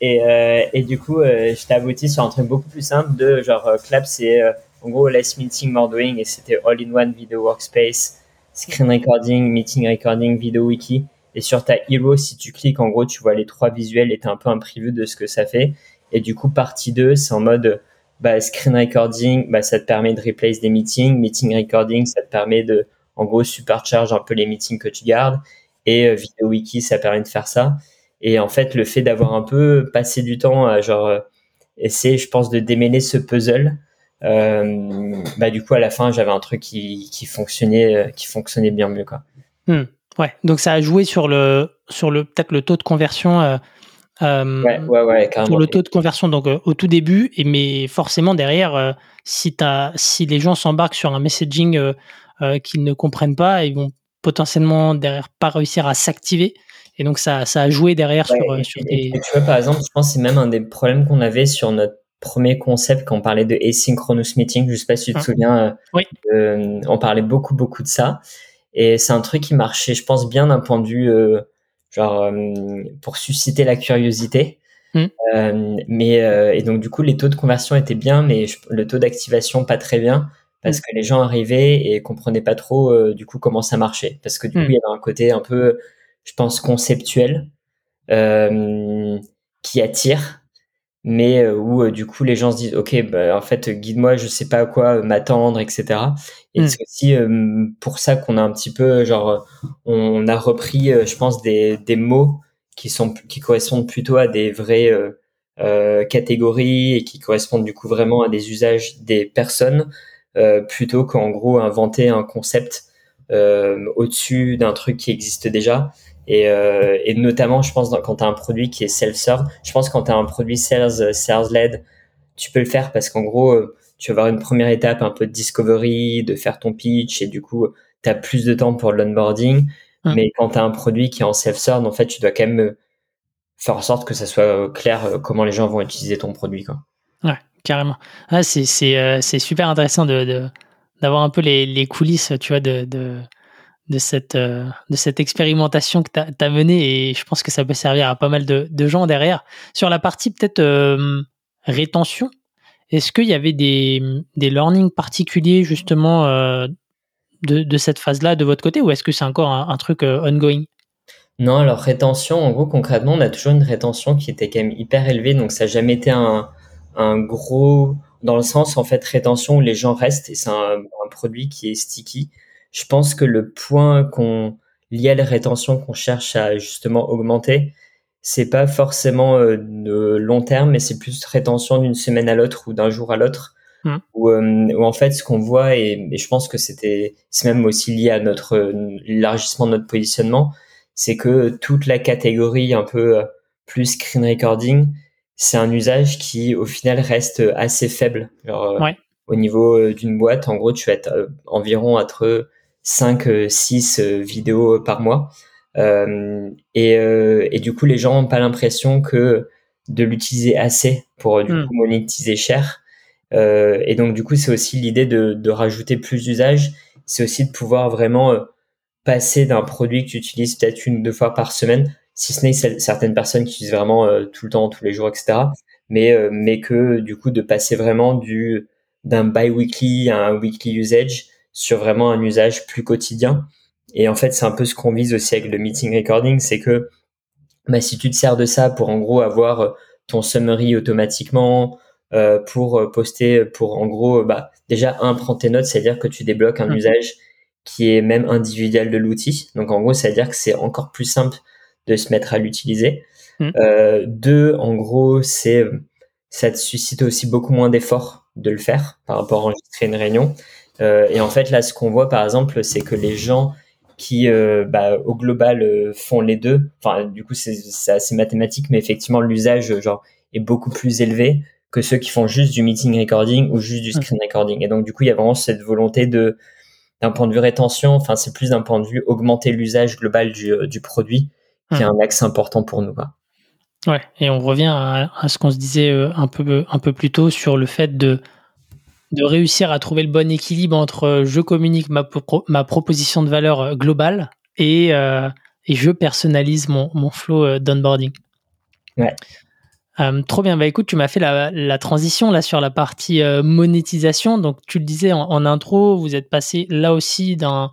Et, euh, et du coup, euh, j'étais abouti sur un truc beaucoup plus simple de genre euh, Clap, c'est euh, en gros less meeting, more doing, et c'était all-in-one video workspace, screen recording, meeting recording, video wiki. Et sur ta hero, si tu cliques, en gros, tu vois les trois visuels et t'as un peu un de ce que ça fait. Et du coup, partie 2, c'est en mode bah, screen recording, bah, ça te permet de replace des meetings. Meeting recording, ça te permet de, en gros, supercharge un peu les meetings que tu gardes. Et euh, Video Wiki, ça permet de faire ça. Et en fait, le fait d'avoir un peu passé du temps à genre euh, essayer, je pense, de démêler ce puzzle, bah du coup à la fin j'avais un truc qui, qui fonctionnait, euh, qui fonctionnait bien mieux quoi. Hmm. ouais, donc ça a joué sur le sur le peut-être le taux de conversion euh, ouais, ouais, ouais, pour le taux de conversion donc euh, au tout début et mais forcément derrière euh, si as, si les gens s'embarquent sur un messaging qu'ils ne comprennent pas ils vont potentiellement derrière pas réussir à s'activer et donc ça, ça a joué derrière sur, sur des... tu vois par exemple je pense c'est même un des problèmes qu'on avait sur notre premier concept quand on parlait de asynchronous meeting je sais pas si tu te hein. souviens oui. on parlait beaucoup beaucoup de ça et c'est un truc qui marchait je pense bien d'un point de vue genre euh, pour susciter la curiosité. Hmm. Euh, mais euh, et donc du coup les taux de conversion étaient bien, mais le taux d'activation pas très bien parce hmm. que les gens arrivaient et comprenaient pas trop du coup comment ça marchait parce que du coup hmm. il y avait un côté un peu je pense conceptuel qui attire mais euh, où euh, du coup les gens se disent ok bah, en fait guide-moi je sais pas à quoi m'attendre etc et mm. c'est aussi euh, pour ça qu'on a un petit peu genre on a repris je pense des, des mots qui sont qui correspondent plutôt à des vraies catégories et qui correspondent du coup vraiment à des usages des personnes plutôt qu'en gros inventer un concept au-dessus d'un truc qui existe déjà et, euh, et notamment, je pense, quand tu as un produit qui est self-serve, je pense quand tu as un produit sales, sales-led, tu peux le faire parce qu'en gros, euh, tu vas avoir une première étape un peu de discovery, de faire ton pitch, et du coup, tu as plus de temps pour l'onboarding. Hum. Mais quand tu as un produit qui est en self-serve, en fait, tu dois quand même euh, faire en sorte que ça soit clair comment les gens vont utiliser ton produit. Quoi. Ouais, carrément. Ah, c'est super intéressant de, d'avoir un peu les, les, coulisses, tu vois, de, de de cette, euh, de cette expérimentation que tu as, menée et je pense que ça peut servir à pas mal de, de gens derrière. Sur la partie peut-être euh, rétention, est-ce qu'il y avait des, des learnings particuliers justement euh, de, cette phase-là de votre côté ou est-ce que c'est encore un, truc ongoing? Non, alors rétention, en gros, concrètement, on a toujours une rétention qui était quand même hyper élevée, donc ça n'a jamais été un, un gros, dans le sens, en fait, rétention où les gens restent et c'est un produit qui est sticky. Je pense que le point qu'on lié à la rétention qu'on cherche à justement augmenter, c'est pas forcément euh, de long terme, mais c'est plus rétention d'une semaine à l'autre ou d'un jour à l'autre. Mmh. Où, euh, en fait, ce qu'on voit, et, je pense que c'était, c'est même aussi lié à notre élargissement de notre positionnement, c'est que toute la catégorie un peu euh, plus screen recording, c'est un usage qui au final reste assez faible. Au niveau d'une boîte, en gros, tu vas être environ entre 5, 6 vidéos par mois. Euh, et, euh, et, du coup, les gens n'ont pas l'impression que de l'utiliser assez pour du hmm. coup monétiser cher. Euh, et donc, du coup, c'est aussi l'idée de, de, rajouter plus d'usages. C'est aussi de pouvoir vraiment euh, passer d'un produit que tu utilises peut-être une ou deux fois par semaine, si ce n'est certaines personnes qui utilisent vraiment euh, tout le temps, tous les jours, etc. Mais, mais que du coup, de passer vraiment du d'un bi-weekly à un weekly usage sur vraiment un usage plus quotidien. Et en fait, c'est un peu ce qu'on vise aussi avec le meeting recording, c'est que bah, si tu te sers de ça pour en gros avoir euh, ton summary automatiquement, euh, pour euh, poster, pour en gros, bah, déjà un, prendre tes notes, c'est-à-dire que tu débloques un mmh. usage qui est même individuel de l'outil. Donc en gros, c'est-à-dire que c'est encore plus simple de se mettre à l'utiliser. Mmh. Euh, deux, en gros, c'est ça te suscite aussi beaucoup moins d'efforts de le faire par rapport à enregistrer une réunion. Euh, et en fait, là, ce qu'on voit, par exemple, c'est que les gens qui, euh, bah, au global, euh, font les deux. Enfin, du coup, c'est assez mathématique, mais effectivement, l'usage, genre, est beaucoup plus élevé que ceux qui font juste du meeting recording ou juste du screen recording. Et donc, du coup, il y a vraiment cette volonté de, d'un point de vue rétention, enfin, c'est plus d'un point de vue augmenter l'usage global du, du produit qui est un axe important pour nous. Quoi. Ouais, et on revient à, à ce qu'on se disait un peu, un peu plus tôt sur le fait de de réussir à trouver le bon équilibre entre euh, je communique ma, ma proposition de valeur euh, globale et, euh, et je personnalise mon, mon flow d'onboarding. Ouais. trop bien. Bah écoute, tu m'as fait la, la, transition là sur la partie monétisation. Donc tu le disais en, intro, vous êtes passé là aussi d'un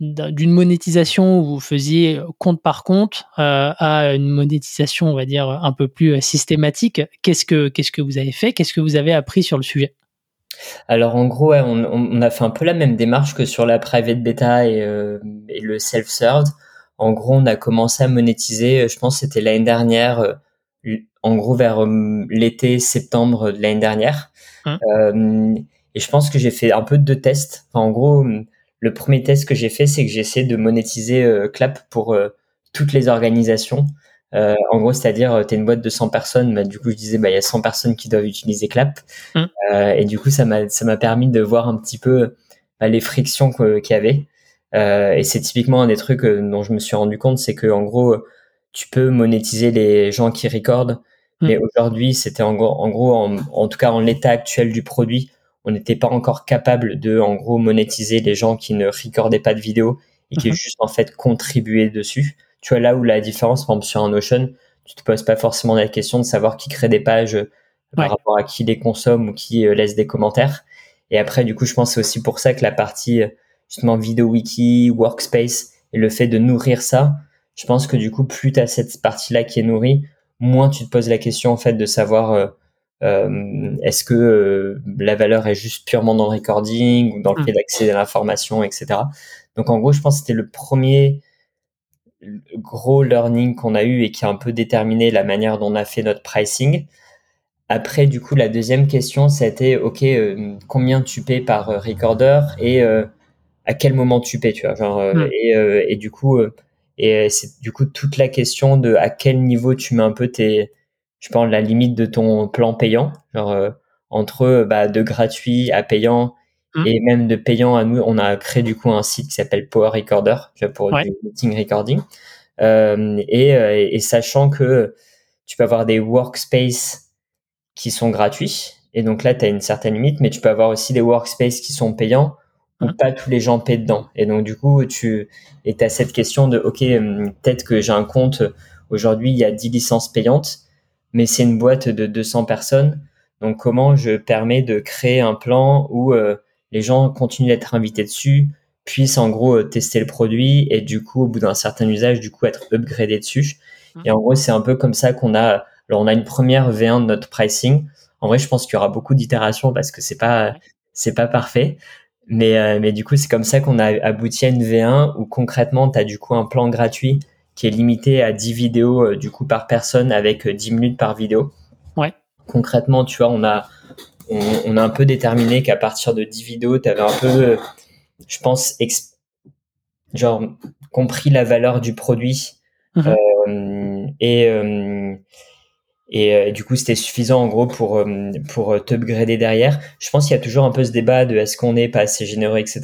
d'une monétisation où vous faisiez compte par compte à une monétisation, on va dire, un peu plus systématique. Qu'est-ce que qu'est-ce que vous avez fait? Qu'est-ce que vous avez appris sur le sujet? Alors en gros, on, a fait un peu la même démarche que sur la private beta et, euh, le self-serve. En gros, on a commencé à monétiser, euh, je pense que c'était l'année dernière, euh, en gros vers l'été, septembre de l'année dernière. Mmh. et je pense que j'ai fait un peu de tests. en gros, le premier test que j'ai fait, c'est que j'ai essayé de monétiser Clap pour toutes les organisations. Euh, en gros, c'est-à-dire, euh, tu es une boîte de 100 personnes, bah, du coup, je disais, bah, il y a 100 personnes qui doivent utiliser Clap. Mm. Euh, et du coup, ça m'a, ça m'a permis de voir un petit peu bah, les frictions qu'il y avait. Euh, et c'est typiquement un des trucs dont je me suis rendu compte, c'est que en gros, tu peux monétiser les gens qui recordent. Mm. Mais aujourd'hui, c'était en gros, en, gros en, tout cas, en l'état actuel du produit, on n'était pas encore capable de, en gros, monétiser les gens qui ne recordaient pas de vidéo et qui mm-hmm. juste, en fait, contribuaient dessus tu vois, là où la différence, par exemple, sur un Notion, tu te poses pas forcément la question de savoir qui crée des pages euh, par rapport à qui les consomme ou qui euh, laisse des commentaires. Et après, du coup, je pense c'est aussi pour ça que la partie, euh, justement, vidéo wiki, workspace, et le fait de nourrir ça, je pense que du coup, plus tu as cette partie-là qui est nourrie, moins tu te poses la question, en fait, de savoir euh, est-ce que la valeur est juste purement dans le recording ou dans le mmh. fait d'accéder à l'information, etc. Donc, en gros, je pense que c'était le premier gros learning qu'on a eu et qui a un peu déterminé la manière dont on a fait notre pricing. Après, du coup, la deuxième question, c'était, OK, euh, combien tu payes par euh, recorder et euh, à quel moment tu payes, tu vois, genre, et, et, du coup, et c'est du coup toute la question de à quel niveau tu mets un peu tes, je pense, la limite de ton plan payant, genre, entre bah, de gratuit à payant Mmh. Et même de payant à nous, on a créé du coup un site qui s'appelle Power Recorder pour du meeting recording. Euh, et, euh, et, sachant que tu peux avoir des workspaces qui sont gratuits. Et donc là, tu as une certaine limite, mais tu peux avoir aussi des workspaces qui sont payants où mmh. pas tous les gens paient dedans. Et donc du coup, tu as cette question de, OK, peut-être que j'ai un compte, aujourd'hui, il y a 10 licences payantes, mais c'est une boîte de 200 personnes. Donc comment je permets de créer un plan où... Euh, les gens continuent d'être invités dessus, puissent en gros tester le produit et du coup, au bout d'un certain usage, du coup, être upgradé dessus. Mmh. Et en gros, c'est un peu comme ça qu'on a. Alors, on a une première V1 de notre pricing. En vrai, je pense qu'il y aura beaucoup d'itérations parce que c'est pas c'est pas parfait. Mais, euh, mais du coup, c'est comme ça qu'on a abouti à une V1 où concrètement, tu as du coup un plan gratuit qui est limité à 10 vidéos euh, du coup par personne avec 10 euh, minutes par vidéo. Ouais. Concrètement, tu vois, on a, on, a un peu déterminé qu'à partir de 10 vidéos, tu avais un peu, je pense, genre compris la valeur du produit. Mhm. et, et euh, du coup, c'était suffisant en gros pour euh, pour t'upgrader derrière. Je pense qu'il y a toujours un peu ce débat de est-ce qu'on est pas assez généreux, etc.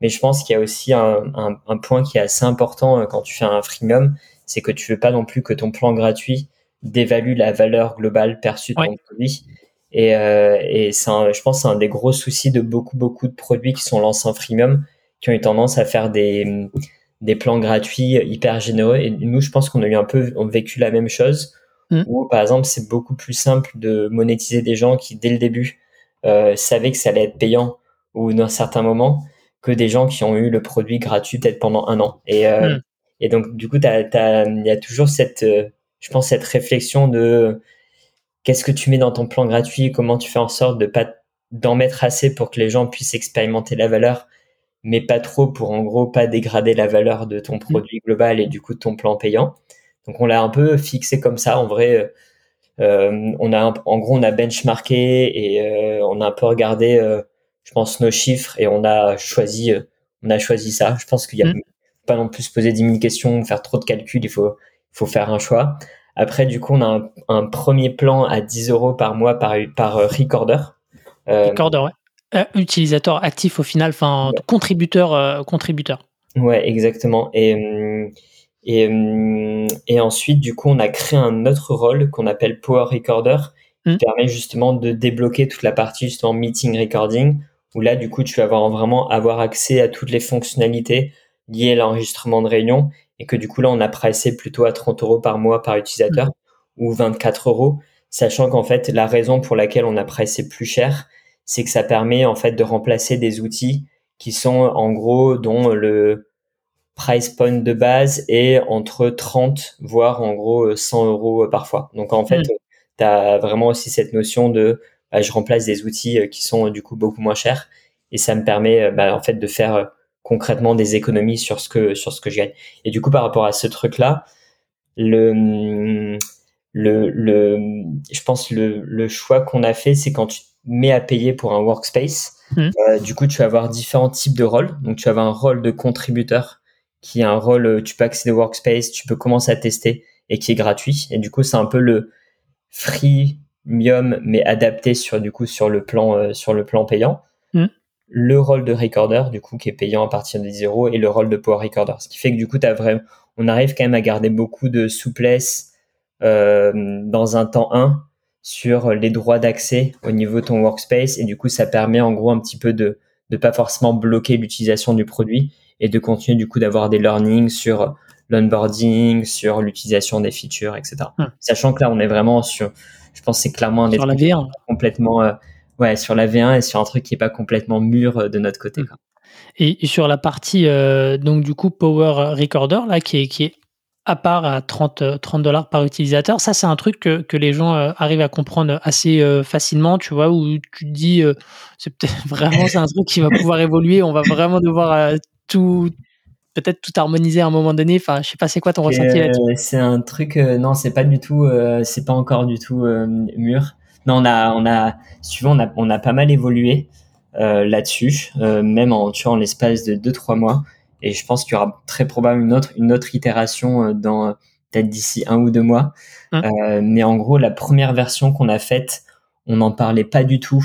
Mais je pense qu'il y a aussi un, un, un, point qui est assez important euh, quand tu fais un freemium, c'est que tu veux pas non plus que ton plan gratuit dévalue la valeur globale perçue de ton produit. Et, euh, et c'est je pense c'est un des gros soucis de beaucoup beaucoup de produits qui sont lancés en freemium, qui ont eu tendance à faire des des plans gratuits hyper généreux. Et nous, je pense qu'on a eu un peu on a vécu la même chose Mm. Ou par exemple, c'est beaucoup plus simple de monétiser des gens qui, dès le début, euh, savaient que ça allait être payant ou d'un certain moment que des gens qui ont eu le produit gratuit peut-être pendant un an. Et, euh, mm. et donc, du coup, il y a toujours cette, euh, je pense, cette réflexion de qu'est-ce que tu mets dans ton plan gratuit, comment tu fais en sorte de pas d'en mettre assez pour que les gens puissent expérimenter la valeur, mais pas trop pour en gros pas dégrader la valeur de ton mm. produit global et du coup de ton plan payant? Donc on l'a un peu fixé comme ça. En vrai, euh, on a en gros on a benchmarké et euh, on a un peu regardé, euh, je pense nos chiffres et on a choisi, on a choisi ça. Je pense qu'il y a mm. pas non plus se poser 10 000 questions, faire trop de calculs. Il faut, il faut faire un choix. Après, du coup, on a un, un premier plan à 10 euros par mois par, par recorder. recorder, ouais. utilisateur actif au final, enfin contributeur, contributeur. Ouais, exactement. Et et, et ensuite, du coup, on a créé un autre rôle qu'on appelle Power Recorder, qui hmm. permet justement de débloquer toute la partie justement meeting recording, où là, du coup, tu vas avoir vraiment avoir accès à toutes les fonctionnalités liées à l'enregistrement de réunion, et que du coup, là, on a pricé plutôt à 30 euros par mois par utilisateur, hmm. ou 24 euros, sachant qu'en fait, la raison pour laquelle on a pricé plus cher, c'est que ça permet en fait de remplacer des outils qui sont en gros dont le price point de base est entre 30 voire en gros 100 euros parfois. Donc en fait, mm. tu as vraiment aussi cette notion de bah, je remplace des outils euh, qui sont du coup beaucoup moins chers et ça me permet euh, bah, en fait de faire euh, concrètement des économies sur ce que sur ce que je gagne. Et du coup par rapport à ce truc là, le le le je pense le le choix qu'on a fait c'est quand tu mets à payer pour un workspace, mm. du coup tu vas avoir différents types de rôles. Donc tu vas avoir un rôle de contributeur qui a un rôle, euh, tu peux accéder au workspace, tu peux commencer à tester et qui est gratuit. Et du coup, c'est un peu le freemium, mais adapté sur, du coup, sur le plan, euh, sur le plan payant. Mm. Le rôle de recorder, du coup, qui est payant à partir de 10 euros et le rôle de power recorder. Ce qui fait que du coup, as vraiment, on arrive quand même à garder beaucoup de souplesse euh, dans un temps 1 sur les droits d'accès au niveau de ton workspace et du coup ça permet en gros un petit peu de ne pas forcément bloquer l'utilisation du produit et de continuer du coup d'avoir des learnings sur l'onboarding, sur l'utilisation des features, etc. Hmm. Sachant que là, on est vraiment sur, je pense, c'est clairement sur la V1 complètement, euh, ouais, sur la V1 et sur un truc qui est pas complètement mûr euh, de notre côté. Hmm. Et, sur la partie euh, donc du coup Power Recorder là qui est qui est à part à 30 30 dollars par utilisateur, ça c'est un truc que, que les gens arrivent à comprendre assez facilement, tu vois, où tu te dis c'est peut-être [laughs] vraiment c'est un truc qui va pouvoir évoluer, on va vraiment devoir tout peut-être tout harmoniser à un moment donné enfin je sais pas c'est quoi ton ressenti là-dessus? euh, c'est un truc euh, non c'est pas du tout euh, c'est pas encore du tout mûr non on a on a si on a on a pas mal évolué là-dessus même en tu vois, en l'espace de 2 3 mois. Et je pense qu'il y aura très probablement une autre une autre itération dans peut-être d'ici un ou deux mois. Hein. Mais en gros la première version qu'on a faite on n'en parlait pas du tout.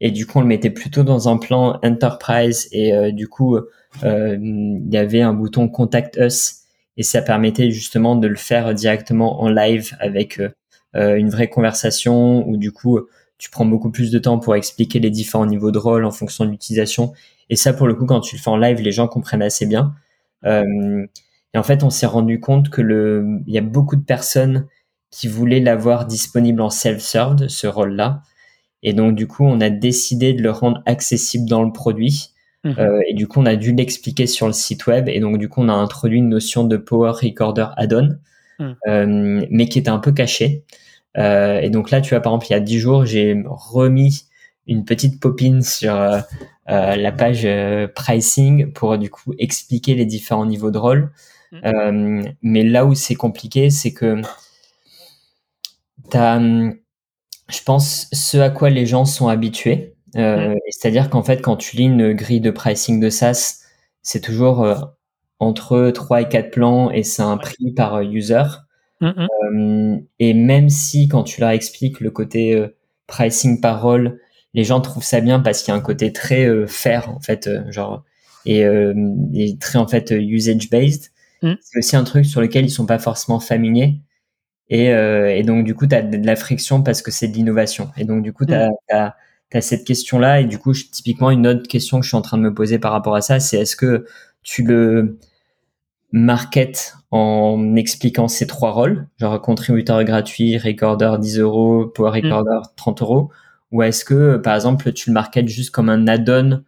Et du coup on le mettait plutôt dans un plan enterprise. Et du coup euh, il y avait un bouton Contact Us. Et ça permettait justement de le faire directement en live avec euh, euh, une vraie conversation où du coup tu prends beaucoup plus de temps pour expliquer les différents niveaux de rôle en fonction de l'utilisation. Et ça, pour le coup, quand tu le fais en live, les gens comprennent assez bien. Euh, et en fait, on s'est rendu compte que le, il y a beaucoup de personnes qui voulaient l'avoir disponible en self-serve, ce rôle-là. Et donc, du coup, on a décidé de le rendre accessible dans le produit Mhm. Euh, et du coup, on a dû l'expliquer sur le site web. Et donc, du coup, on a introduit une notion de Power Recorder Add-on, mhm. euh, mais qui était un peu cachée. Euh, et donc là, tu vois, par exemple, il y a 10 jours, j'ai remis une petite popine sur la page pricing pour du coup expliquer les différents niveaux de rôle. Mhm. mais là où c'est compliqué, c'est que as, je pense, ce à quoi les gens sont habitués. Euh, c'est-à-dire qu'en fait, quand tu lis une grille de pricing de SaaS, c'est toujours euh, entre 3 et 4 plans et c'est un prix par euh, user. et même si quand tu leur expliques le côté pricing par rôle, les gens trouvent ça bien parce qu'il y a un côté très fair en fait, genre et, très en fait usage based. Mm. C'est aussi un truc sur lequel ils sont pas forcément familiers. Et, et donc du coup, tu as de la friction parce que c'est de l'innovation. Et donc du coup, tu as, mm cette question-là. Et du coup, typiquement, une autre question que je suis en train de me poser par rapport à ça, c'est est-ce que tu le market en expliquant ces trois rôles, genre contributeur gratuit, recorder 10 euros, power mm. recorder 30 euros, ou est-ce que, par exemple, tu le marketes juste comme un add-on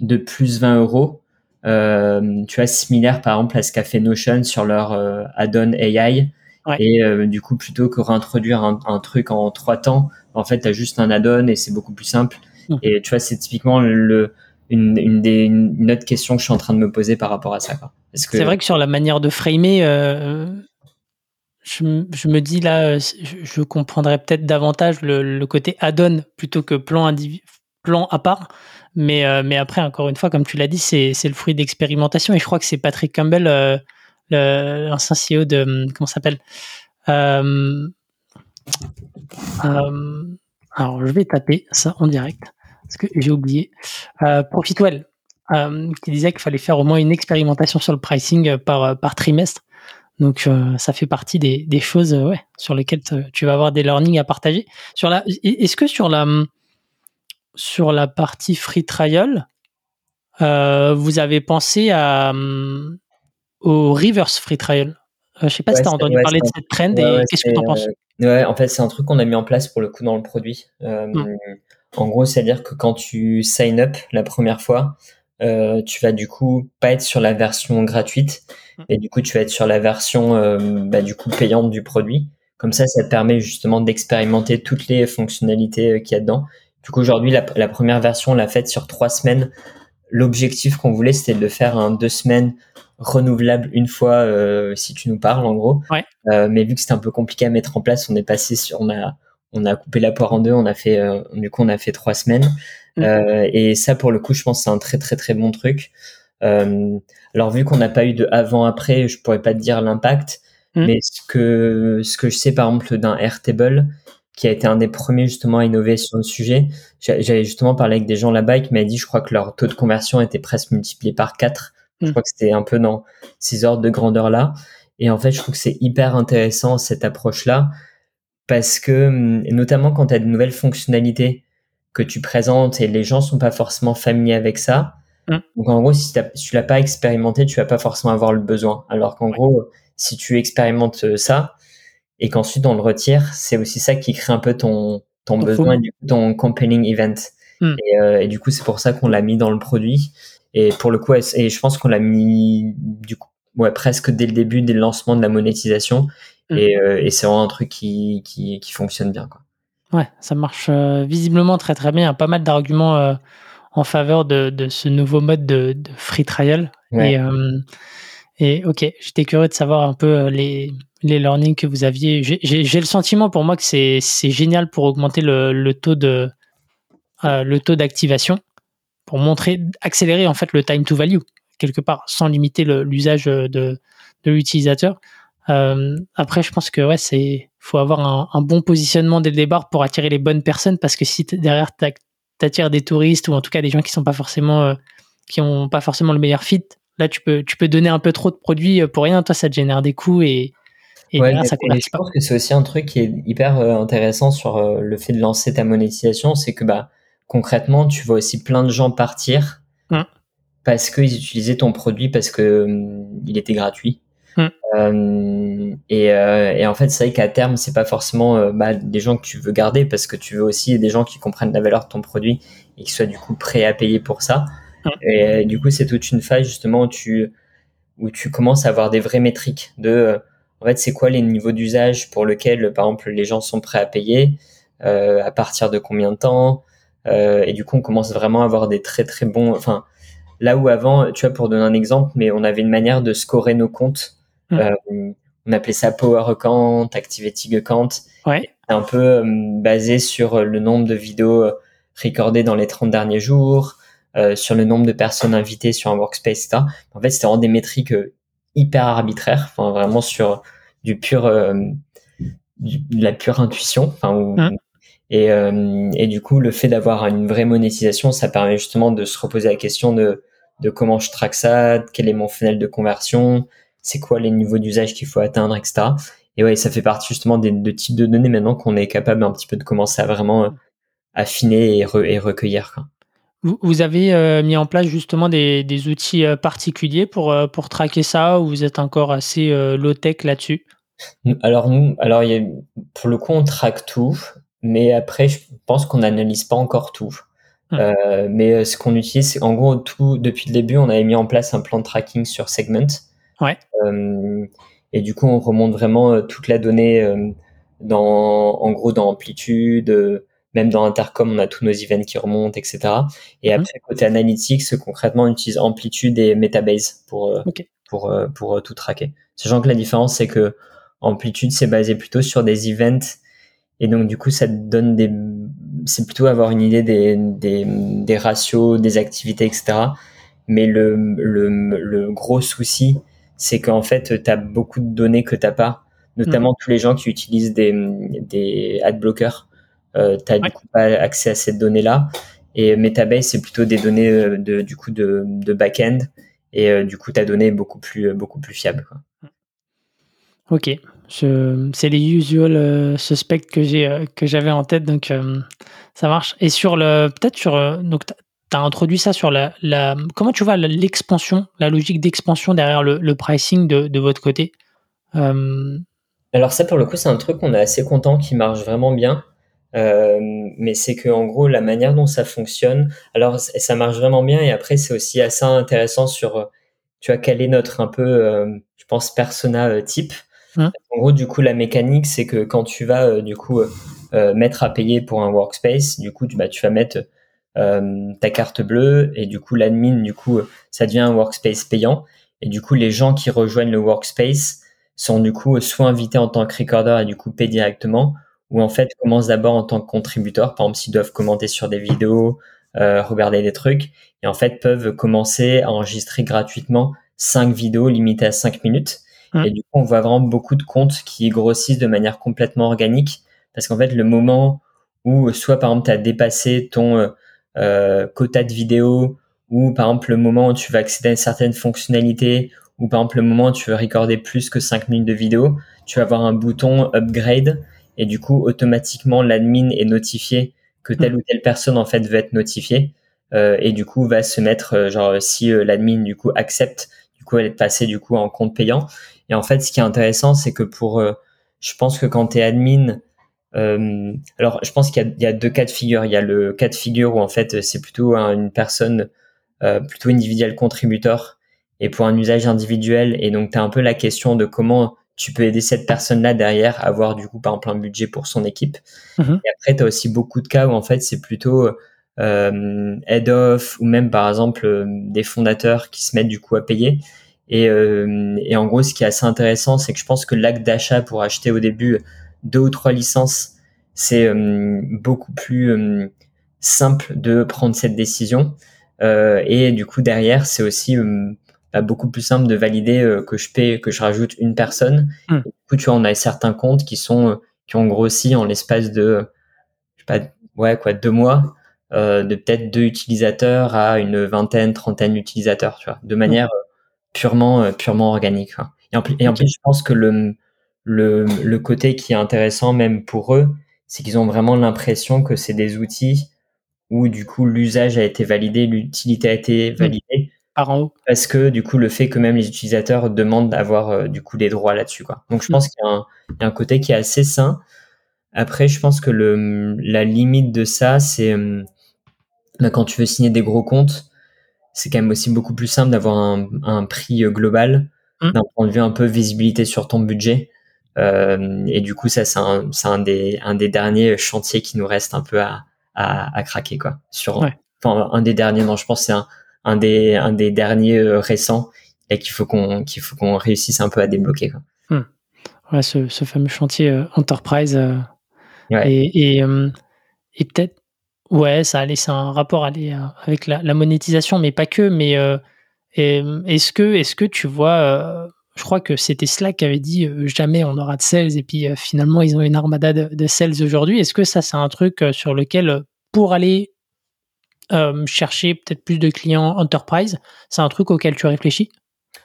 de plus 20 euros, euh, tu vois, similaire par exemple à ce qu'a fait Notion sur leur euh, add-on AI, et euh, du coup, plutôt que réintroduire un, un truc en trois temps, en fait, tu as juste un add-on et c'est beaucoup plus simple. Mmh. Et tu vois, c'est typiquement le, une, des, une autre question que je suis en train de me poser par rapport à ça. C'est vrai que sur la manière de framer, euh, je, me dis là, je, comprendrais peut-être davantage le, côté add-on plutôt que plan, plan à part. Mais, euh, mais après, encore une fois, comme tu l'as dit, c'est le fruit d'expérimentation. Et je crois que c'est Patrick Campbell, euh, l'ancien CEO de. Comment s'appelle alors, je vais taper ça en direct parce que j'ai oublié. Euh, Profitwell, euh, qui disait qu'il fallait faire au moins une expérimentation sur le pricing par, par trimestre. Donc, ça fait partie des, des choses ouais, sur lesquelles tu vas avoir des learnings à partager. Sur la, est-ce que sur la, sur la partie free trial, vous avez pensé à, au reverse free trial? Je sais pas si tu as entendu parler de cette trend et qu'est-ce que tu en penses? Ouais, en fait, c'est un truc qu'on a mis en place pour le coup dans le produit. Euh, mmh. En gros, c'est-à-dire que quand tu sign up la première fois, euh, tu vas du coup pas être sur la version gratuite mmh. et du coup tu vas être sur la version euh, bah, du coup payante du produit. Comme ça, ça te permet justement d'expérimenter toutes les fonctionnalités qu'il y a dedans. Du coup, aujourd'hui, la, la, première version, on l'a faite sur trois semaines. L'objectif qu'on voulait, c'était de le faire en deux semaines renouvelable une fois euh, si tu nous parles en gros. Euh, mais vu que c'était un peu compliqué à mettre en place, on est passé sur on a on a coupé la poire en deux, on a fait euh, du coup on a fait trois semaines. Mm. et ça pour le coup, je pense c'est un très très très bon truc. alors vu qu'on n'a pas eu de avant après, je pourrais pas te dire l'impact, mm. mais ce que ce que je sais par exemple d'un Airtable qui a été un des premiers justement à innover sur le sujet. J'avais justement parlé avec des gens là-bas qui m'avaient dit, je crois que leur taux de conversion était presque multiplié par 4 je mm. crois que c'était un peu dans ces ordres de grandeur là. Et en fait, je trouve que c'est hyper intéressant cette approche-là parce que, mm, notamment quand tu as de nouvelles fonctionnalités que tu présentes et les gens sont pas forcément familiers avec ça. Mm. Donc en gros, si, tu l'as pas expérimenté, tu vas pas forcément avoir le besoin. Alors qu'en gros, si tu expérimentes euh, ça et qu'ensuite on le retire, c'est aussi ça qui crée un peu ton, ton besoin, du ton compelling event. Et, euh, et, du coup, c'est pour ça qu'on l'a mis dans le produit. Et pour le coup, et je pense qu'on l'a mis du coup, ouais, presque dès le début, dès le lancement de la monétisation. Mm. Et, euh, et c'est vraiment un truc qui, qui, qui, fonctionne bien. Quoi. Ouais, ça marche euh, visiblement très très bien. Il y a pas mal d'arguments euh, en faveur de, de, ce nouveau mode de, de free trial. Et, et ok, j'étais curieux de savoir un peu les, les learnings que vous aviez. J'ai le sentiment pour moi que c'est génial pour augmenter le, le taux de le taux d'activation pour montrer, accélérer en fait le time to value quelque part, sans limiter l'usage de, de l'utilisateur. Euh, après, je pense que ouais, c'est faut avoir un, un, bon positionnement dès le départ pour attirer les bonnes personnes parce que si derrière t'attires des touristes ou en tout cas des gens qui sont pas forcément euh, qui ont pas forcément le meilleur fit, là tu peux tu peux donner un peu trop de produits euh, pour rien, toi ça te génère des coûts et et derrière, ça je pense que c'est aussi un truc qui est hyper intéressant sur le fait de lancer ta monétisation, c'est que bah concrètement, tu vois aussi plein de gens partir mm. Parce qu'ils utilisaient ton produit parce que hum, il était gratuit. Mm. Euh, et, euh, et, en fait, c'est vrai qu'à terme, c'est pas forcément euh, bah, des gens que tu veux garder parce que tu veux aussi des gens qui comprennent la valeur de ton produit et qui soient du coup prêts à payer pour ça. Et du coup, c'est toute une phase justement où tu, où tu commences à avoir des vraies métriques de, en fait, c'est quoi les niveaux d'usage pour lesquels, par exemple, les gens sont prêts à payer, euh, à partir de combien de temps. Euh, et du coup, on commence vraiment à avoir des très très bons. Enfin, là où avant, tu vois, pour donner un exemple, mais on avait une manière de scorer nos comptes. Mmh. Euh, on appelait ça Power Account, Activity Account. Ouais. Un peu basé sur le nombre de vidéos recordées dans les 30 derniers jours, sur le nombre de personnes invitées sur un workspace, etc. En fait, c'était vraiment des métriques hyper arbitraires, enfin vraiment sur du pur, du, de la pure intuition. Enfin, mmh. Et, euh, et du coup, le fait d'avoir une vraie monétisation, ça permet justement de se reposer la question de, de comment je traque ça, quel est mon funnel de conversion, c'est quoi les niveaux d'usage qu'il faut atteindre, etc. Et ouais, ça fait partie justement des, de types de données maintenant qu'on est capable un petit peu de commencer à vraiment euh, affiner et, et recueillir. Quoi. Vous, avez euh, mis en place justement des, des outils particuliers pour, pour traquer ça ou vous êtes encore assez low-tech là-dessus? Alors nous, alors y a, pour le coup, on traque tout. Mais après, je pense qu'on n'analyse pas encore tout. Hum. Euh, mais euh, ce qu'on utilise, c'est en gros tout depuis le début, on avait mis en place un plan de tracking sur Segment. Ouais. Euh, et du coup, on remonte vraiment euh, toute la donnée euh, dans, en gros, dans Amplitude, même dans Intercom, on a tous nos events qui remontent, etc. Et hum. après, côté analytics, concrètement, on utilise Amplitude et Metabase pour pour pour tout tracker. Sachant que la différence, c'est que Amplitude, c'est basé plutôt sur des events et donc, du coup, ça te donne des, c'est plutôt avoir une idée des, des, des ratios, des activités, etc. Mais le, le, le gros souci, c'est qu'en fait, tu as beaucoup de données que t'as pas, notamment mm. tous les gens qui utilisent des, des ad blockers. Euh, tu du coup pas accès à ces données-là. Et Metabase, c'est plutôt des données euh, de, du coup de, de back-end. Et euh, du coup, ta donnée est beaucoup plus, beaucoup plus fiable. Quoi. Ok, c'est les usual euh, suspects que j'ai euh, que j'avais en tête, donc euh, ça marche. Et sur le peut-être sur donc tu as introduit ça sur la, comment tu vois l'expansion, la logique d'expansion derrière le, pricing de, de votre côté? Alors ça pour le coup c'est un truc qu'on est assez content qui marche vraiment bien. mais c'est que en gros la manière dont ça fonctionne, alors ça marche vraiment bien et après c'est aussi assez intéressant sur tu vois quel est notre un peu je pense persona type. Hein en gros, du coup, la mécanique, c'est que quand tu vas euh, du coup euh, euh, mettre à payer pour un workspace, du coup, tu, bah, tu vas mettre ta carte bleue et du coup, l'admin, du coup, ça devient un workspace payant. Et du coup, les gens qui rejoignent le workspace sont du coup soit invités en tant que recorder et du coup payent directement, ou en fait commencent d'abord en tant que contributeur, par exemple s'ils doivent commenter sur des vidéos, regarder des trucs, et en fait peuvent commencer à enregistrer gratuitement cinq vidéos limitées à 5 minutes. Et du coup, on voit vraiment beaucoup de comptes qui grossissent de manière complètement organique. Parce qu'en fait, le moment où soit par exemple tu as dépassé ton euh, euh, quota de vidéos, ou par exemple le moment où tu vas accéder à une certaine fonctionnalité, ou par exemple le moment où tu veux recorder plus que 5 minutes de vidéo, tu vas avoir un bouton upgrade. Et du coup automatiquement l'admin est notifié que telle ou telle personne en fait veut être notifiée. Euh, et du coup va se mettre euh, genre si euh, l'admin du coup accepte du coup elle est passée du coup en compte payant et en fait, ce qui est intéressant, c'est que pour, euh, je pense que quand tu es admin, euh, alors je pense qu'il y, y, a deux cas de figure. Il y a le cas de figure où en fait c'est plutôt une personne euh, plutôt individuelle contributeur et pour un usage individuel. Et donc tu as un peu la question de comment tu peux aider cette personne-là derrière à avoir du coup par exemple un budget pour son équipe. Mm-hmm. Et après, tu as aussi beaucoup de cas où en fait c'est plutôt euh, head off ou même par exemple des fondateurs qui se mettent du coup à payer. Et, euh, et, en gros, ce qui est assez intéressant, c'est que je pense que l'acte d'achat pour acheter au début deux ou trois licences, c'est euh, beaucoup plus euh, simple de prendre cette décision. et du coup, derrière, c'est aussi bah, beaucoup plus simple de valider que je paie, que je rajoute une personne. Hmm. du coup, tu vois, on a certains comptes qui sont qui ont grossi en l'espace de, je sais pas, ouais quoi, deux mois. de peut-être deux utilisateurs à une vingtaine, trentaine d'utilisateurs, tu vois, de manière purement euh, purement organique. Et en, plus, et en plus, je pense que le, le, le côté qui est intéressant même pour eux, c'est qu'ils ont vraiment l'impression que c'est des outils où du coup l'usage a été validé, l'utilité a été mmh. validée. Par en haut. Parce que du coup le fait que même les utilisateurs demandent d'avoir euh, du coup des droits là-dessus quoi. Donc je mmh. pense qu'il y, y, a un côté qui est assez sain. Après je pense que le la limite de ça c'est euh, bah, quand tu veux signer des gros comptes, c'est quand même aussi beaucoup plus simple d'avoir un, un prix global mmh. d'un point de vue un peu visibilité sur ton budget. Euh, et du coup, ça, c'est un, un, des, un des derniers chantiers qui nous reste un peu à, à, à craquer, quoi. Sur, enfin, un des derniers, non, je pense c'est un, un, des, un des derniers euh, récents et qu'il faut qu'on qu'il faut qu'on réussisse un peu à débloquer, quoi. Mmh. Ouais, ce, ce, fameux chantier euh, Enterprise. Ouais. Et, et, et peut-être, ouais, ça a un rapport aller, avec la, monétisation, mais pas que. Mais est-ce que, est-ce que tu vois je crois que c'était Slack qui avait dit euh, jamais on aura de sales et puis euh, finalement ils ont une armada de, sales aujourd'hui. Est-ce que ça c'est un truc euh, sur lequel pour aller chercher peut-être plus de clients enterprise, c'est un truc auquel tu réfléchis?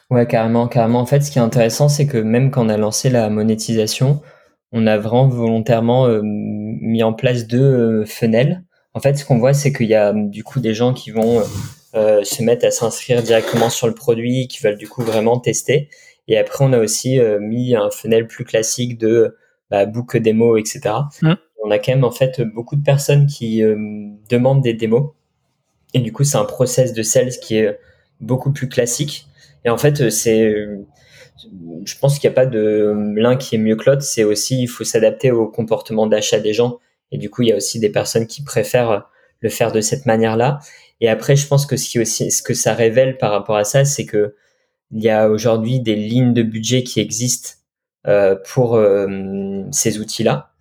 Ouais, carrément, carrément. En fait, ce qui est intéressant, c'est que même quand on a lancé la monétisation, on a vraiment volontairement mis en place deux fenêtres. En fait, ce qu'on voit, c'est qu'il y a du coup des gens qui vont se mettre à s'inscrire directement sur le produit, qui veulent du coup vraiment tester. Et après, on a aussi euh, mis un funnel plus classique de bah, book démo, etc. Mmh. On a quand même en fait beaucoup de personnes qui euh, demandent des démos. Et du coup, c'est un process de sales qui est beaucoup plus classique. Et en fait, c'est, je pense qu'il n'y a pas de l'un qui est mieux que l'autre. C'est aussi, il faut s'adapter au comportement d'achat des gens. Et du coup, il y a aussi des personnes qui préfèrent le faire de cette manière-là. Et après, je pense que ce qui aussi, ce que ça révèle par rapport à ça, c'est que il y a aujourd'hui des lignes de budget qui existent euh, pour euh, ces outils-là.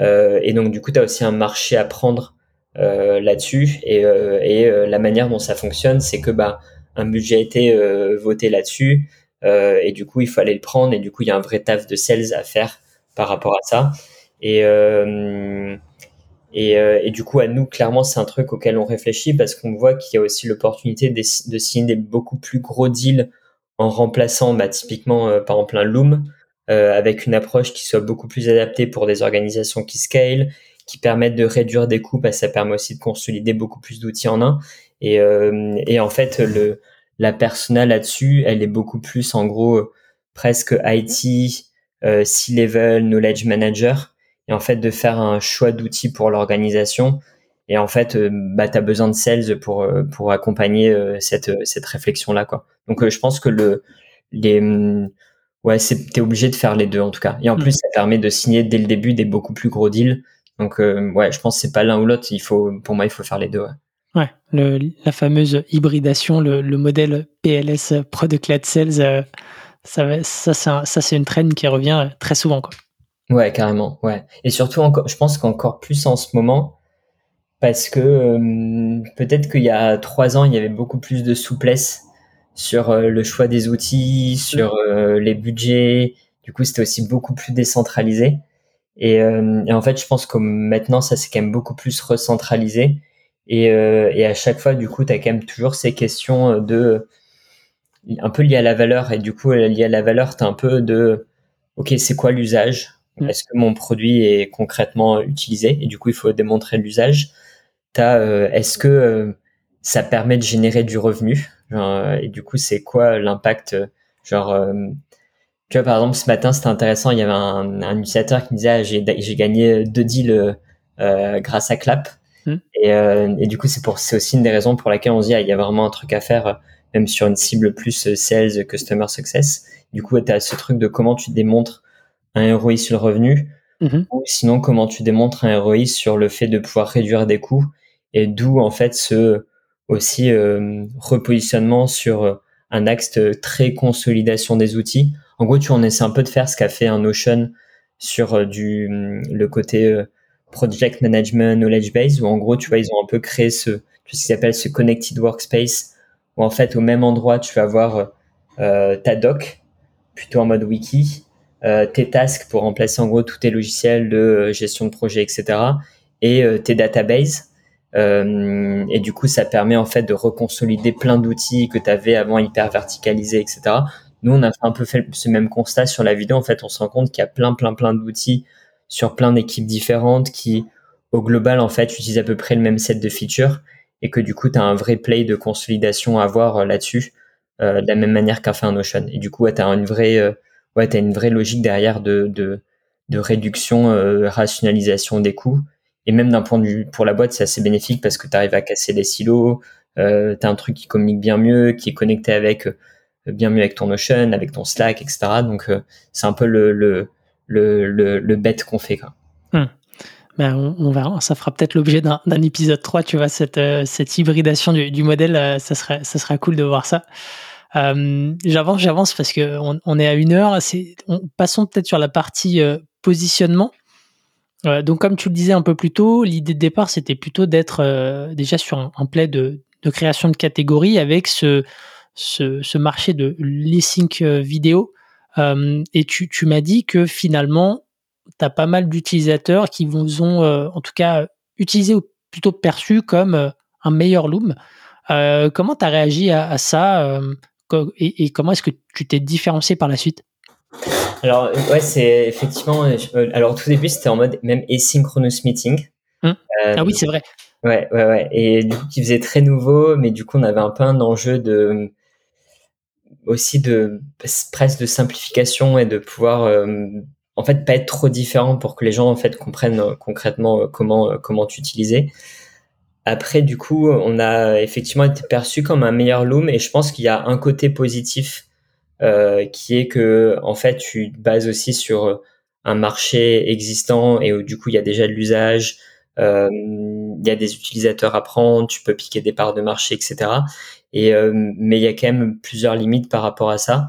Euh, et donc, du coup, tu as aussi un marché à prendre euh, là-dessus. Et, euh, et la manière dont ça fonctionne, c'est que bah, un budget a été voté là-dessus. et du coup, il faut aller le prendre. Et du coup, il y a un vrai taf de sales à faire par rapport à ça. Et, et, et, du coup, à nous, clairement, c'est un truc auquel on réfléchit parce qu'on voit qu'il y a aussi l'opportunité de, signer des beaucoup plus gros deals en remplaçant bah, typiquement euh, par exemple un Loom euh, avec une approche qui soit beaucoup plus adaptée pour des organisations qui scale, qui permettent de réduire des coûts, parce que ça permet aussi de consolider beaucoup plus d'outils en un. Et, euh, et en fait, le, la persona là-dessus, elle est beaucoup plus en gros presque IT, euh, C-level, knowledge manager, et en fait de faire un choix d'outils pour l'organisation. Et en fait, bah, tu as besoin de sales pour, pour accompagner cette, cette réflexion-là. quoi. Donc, je pense que le, les, mmh, ouais, t'es obligé de faire les deux en tout cas. Et en mmh. plus, ça permet de signer dès le début des beaucoup plus gros deals. Donc, ouais, je pense que c'est pas l'un ou l'autre. Il faut, pour moi, il faut faire les deux. Ouais. Ouais, le, la fameuse hybridation, le, le, modèle PLS Product Led Sales, ça, ça, ça c'est une traîne qui revient très souvent. Quoi. Ouais, carrément. Ouais. Et surtout, encore, je pense qu'encore plus en ce moment, parce que euh, peut-être qu'il y a trois ans, il y avait beaucoup plus de souplesse sur euh, le choix des outils, sur euh, les budgets. Du coup, c'était aussi beaucoup plus décentralisé. Et, et, en fait, je pense que maintenant, ça s'est quand même beaucoup plus recentralisé. Et, et à chaque fois, du coup, tu as quand même toujours ces questions de un peu liées à la valeur. Et du coup, liées à la valeur, tu as un peu de OK, c'est quoi l'usage? Mm. Est-ce que mon produit est concrètement utilisé Et du coup, il faut démontrer l'usage? Euh, est-ce que euh, ça permet de générer du revenu? Euh, Et du coup, c'est quoi l'impact Genre, tu vois, par exemple, ce matin, c'était intéressant. Il y avait un, un utilisateur qui me disait ah, j'ai gagné deux deals grâce à Clap. Hmm. Et, et, du coup, c'est pour c'est aussi une des raisons pour laquelle on se dit ah, il y a vraiment un truc à faire, même sur une cible plus sales, customer success. Du coup, tu as ce truc de comment tu démontres un ROI sur le revenu, mhm. ou sinon comment tu démontres un ROI sur le fait de pouvoir réduire des coûts et d'où en fait ce aussi euh, repositionnement sur euh, un axe très consolidation des outils. En gros, tu en essaies un peu de faire ce qu'a fait un Notion sur euh, du le côté project management knowledge base où en gros, tu vois, ils ont un peu créé ce ce qui s'appelle ce connected workspace où en fait au même endroit, tu vas avoir ta doc plutôt en mode wiki, tes tasks pour remplacer en gros tous tes logiciels de gestion de projet, etc. et tes databases euh, et du coup, ça permet en fait de reconsolider plein d'outils que tu avais avant hyper verticalisés, etc. Nous, on a un peu fait ce même constat sur la vidéo. En fait, on se rend compte qu'il y a plein, plein, plein d'outils sur plein d'équipes différentes qui, au global, en fait, utilisent à peu près le même set de features et que du coup, tu un vrai play de consolidation à avoir euh, là-dessus, euh, de la même manière qu'a fait un Notion. Et du coup, ouais, tu as une vraie, euh, ouais, as une vraie logique derrière de, de, réduction, euh, rationalisation des coûts et même d'un point de vue pour la boîte, c'est assez bénéfique parce que tu arrives à casser les silos, euh, tu as un truc qui communique bien mieux, qui est connecté avec bien mieux avec ton Notion, avec ton Slack, etc. Donc c'est un peu le le le le, bet qu'on fait quoi. Ben, on, verra, ça fera peut-être l'objet d'un épisode 3, tu vois, cette, cette hybridation du, modèle, ça, serait, ça serait cool de voir ça. Euh, j'avance, j'avance parce que on, est à une heure. Passons peut-être sur la partie euh, positionnement. Euh, donc, comme tu le disais un peu plus tôt, l'idée de départ, c'était plutôt d'être déjà sur un, un play de, création de catégories avec ce, marché de lip-sync vidéo. et tu, m'as dit que finalement, tu as pas mal d'utilisateurs qui vous ont, en tout cas, utilisé ou plutôt perçu comme un meilleur Loom. comment tu as réagi à ça et, comment est-ce que tu t'es différencié par la suite? Alors ouais c'est effectivement euh, alors au tout début c'était en mode même asynchronous meeting. Hum. euh, ah oui c'est vrai. Ouais ouais ouais. Et du coup qui faisait très nouveau mais du coup on avait un peu un enjeu de aussi de presque de simplification et de pouvoir euh, en fait pas être trop différent pour que les gens en fait comprennent concrètement comment comment t'utiliser après, du coup, on a effectivement été perçu comme un meilleur loom et je pense qu'il y a un côté positif euh, qui est que en fait, tu te bases aussi sur un marché existant et où du coup, il y a déjà de l'usage, euh, il y a des utilisateurs à prendre, tu peux piquer des parts de marché, etc. Et euh, mais il y a quand même plusieurs limites par rapport à ça.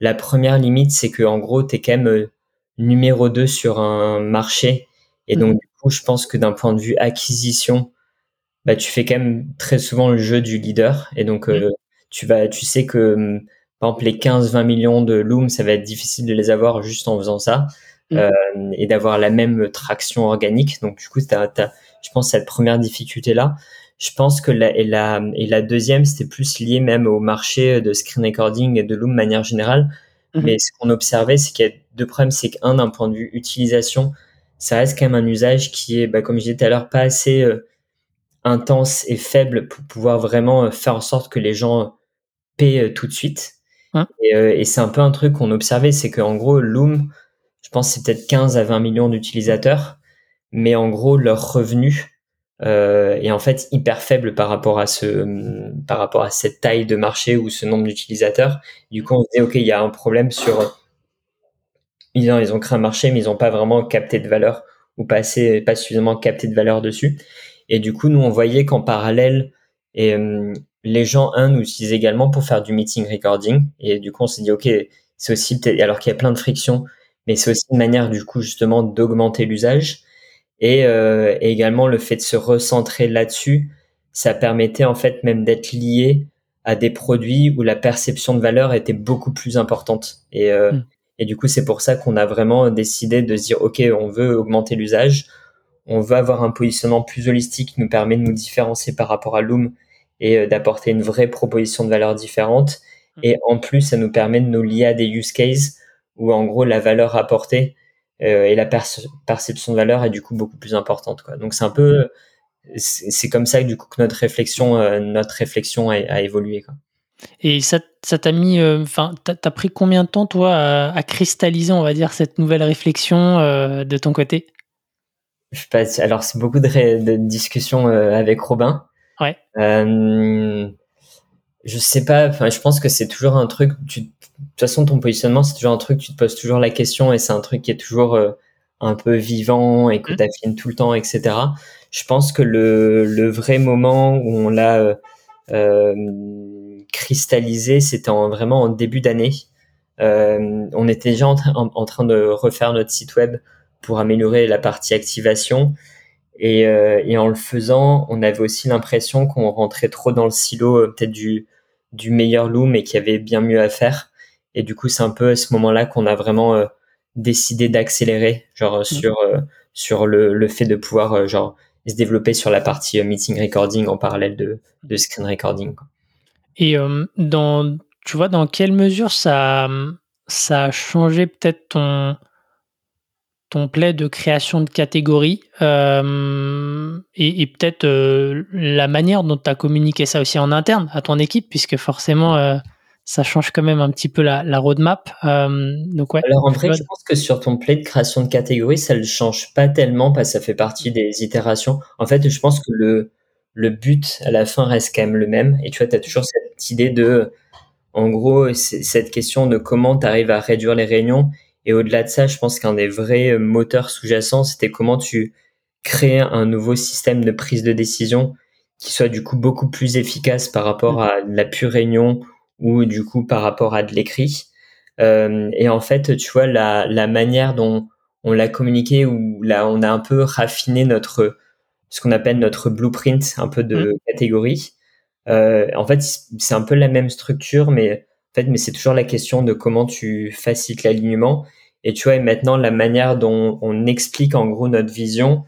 La première limite, c'est que en gros, tu es quand même euh, numéro 2 sur un marché et donc mmh. du coup, je pense que d'un point de vue acquisition bah, tu fais quand même très souvent le jeu du leader. Et donc, euh, tu vas, tu sais que, hum, par exemple, les 15-20 millions de Loom, ça va être difficile de les avoir juste en faisant ça. Mm. Euh, et d'avoir la même traction organique. Donc, du coup, tu as, je pense, cette première difficulté-là. Je pense que la, et la, et la deuxième, c'était plus lié même au marché de screen recording et de Loom de manière générale. Mm-hmm. Mais ce qu'on observait, c'est qu'il y a deux problèmes. C'est qu'un, d'un point de vue utilisation, ça reste quand même un usage qui est, bah, comme je disais tout à l'heure, pas assez euh, intense et faible pour pouvoir vraiment euh, faire en sorte que les gens paient euh, tout de suite. Hein euh, et, c'est un peu un truc qu'on observait, c'est qu'en gros, Loom, je pense c'est peut-être 15 à 20 millions d'utilisateurs, mais en gros, leur revenu est en fait hyper faible par rapport à ce, par rapport à cette taille de marché ou ce nombre d'utilisateurs. Du coup, on se dit, OK, il y a un problème sur, ils ont, ils ont créé un marché, mais ils n'ont pas vraiment capté de valeur ou pas assez, pas suffisamment capté de valeur dessus. Et du coup, nous, on voyait qu'en parallèle, et, euh, les gens, un, nous utilisent également pour faire du meeting recording. Et du coup, on s'est dit, OK, c'est aussi, alors qu'il y a plein de frictions, mais c'est aussi une manière, du coup, justement, d'augmenter l'usage. Et, euh, et, également, le fait de se recentrer là-dessus, ça permettait, en fait, même d'être lié à des produits où la perception de valeur était beaucoup plus importante. Et, euh, mm. et du coup, c'est pour ça qu'on a vraiment décidé de se dire, OK, on veut augmenter l'usage on veut avoir un positionnement plus holistique qui nous permet de nous différencier par rapport à Loom et euh, d'apporter une vraie proposition de valeur différente. Mmh. Et en plus, ça nous permet de nous lier à des use cases où en gros la valeur apportée euh, et la perception de valeur est du coup beaucoup plus importante. Quoi. Donc c'est un peu, c'est comme ça que du coup que notre réflexion, euh, notre réflexion a, évolué. Quoi. Et ça, ça t'a mis, enfin, t'as as pris combien de temps toi à, à, cristalliser, on va dire, cette nouvelle réflexion de ton côté? Je alors c'est beaucoup de, discussions euh, avec Robin. Ouais. Euh, je sais pas. Enfin, je pense que c'est toujours un truc. Tu, de toute façon, ton positionnement, c'est toujours un truc. Tu te poses toujours la question et c'est un truc qui est toujours euh, un peu vivant et que mmh. tu tout le temps, etc. Je pense que le, le vrai moment où on l'a euh, cristallisé, c'était en, vraiment en début d'année. on était déjà en, en, train de refaire notre site web pour améliorer la partie activation. Et, euh, et en le faisant, on avait aussi l'impression qu'on rentrait trop dans le silo euh, peut-être du, du meilleur loom et qu'il y avait bien mieux à faire. Et du coup, c'est un peu à ce moment-là qu'on a vraiment euh, décidé d'accélérer, genre mmh. sur sur le, le fait de pouvoir genre se développer sur la partie meeting recording en parallèle de, de screen recording. Et dans tu vois dans quelle mesure ça ça a changé peut-être ton ton play de création de catégories euh, et, peut-être euh, la manière dont tu as communiqué ça aussi en interne à ton équipe, puisque forcément, euh, ça change quand même un petit peu la, roadmap. donc ouais, Alors en vrai, je pense que sur ton play de création de catégories, ça ne change pas tellement parce que ça fait partie des itérations. En fait, je pense que le, le but à la fin reste quand même le même. Et tu vois, tu as toujours cette idée de, en gros, cette question de comment tu arrives à réduire les réunions. Et au-delà de ça, je pense qu'un des vrais moteurs sous-jacents, c'était comment tu crées un nouveau système de prise de décision qui soit du coup beaucoup plus efficace par rapport à la pure réunion ou du coup par rapport à de l'écrit. Euh, et en fait, tu vois, la, la manière dont on l'a communiqué ou là, on a un peu raffiné notre, ce qu'on appelle notre blueprint, un peu de mmh. catégorie. Euh, en fait, c'est un peu la même structure, mais mais c'est toujours la question de comment tu facilites l'alignement. Et tu vois, et maintenant, la manière dont on explique en gros notre vision,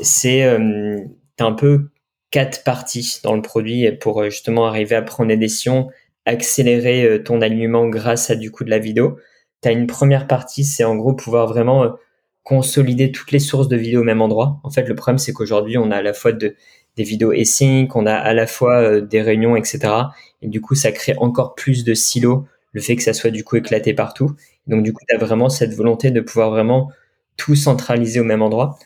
c'est euh, un peu quatre parties dans le produit pour euh, justement arriver à prendre des décisions, accélérer euh, ton alignement grâce à du coup de la vidéo. Tu as une première partie, c'est en gros pouvoir vraiment consolider toutes les sources de vidéos au même endroit. En fait, le problème, c'est qu'aujourd'hui, on a à la fois de, des vidéos async, on a à la fois des réunions, etc. Et du coup, ça crée encore plus de silos, le fait que ça soit du coup éclaté partout. Donc, du coup, tu as vraiment cette volonté de pouvoir vraiment tout centraliser au même endroit.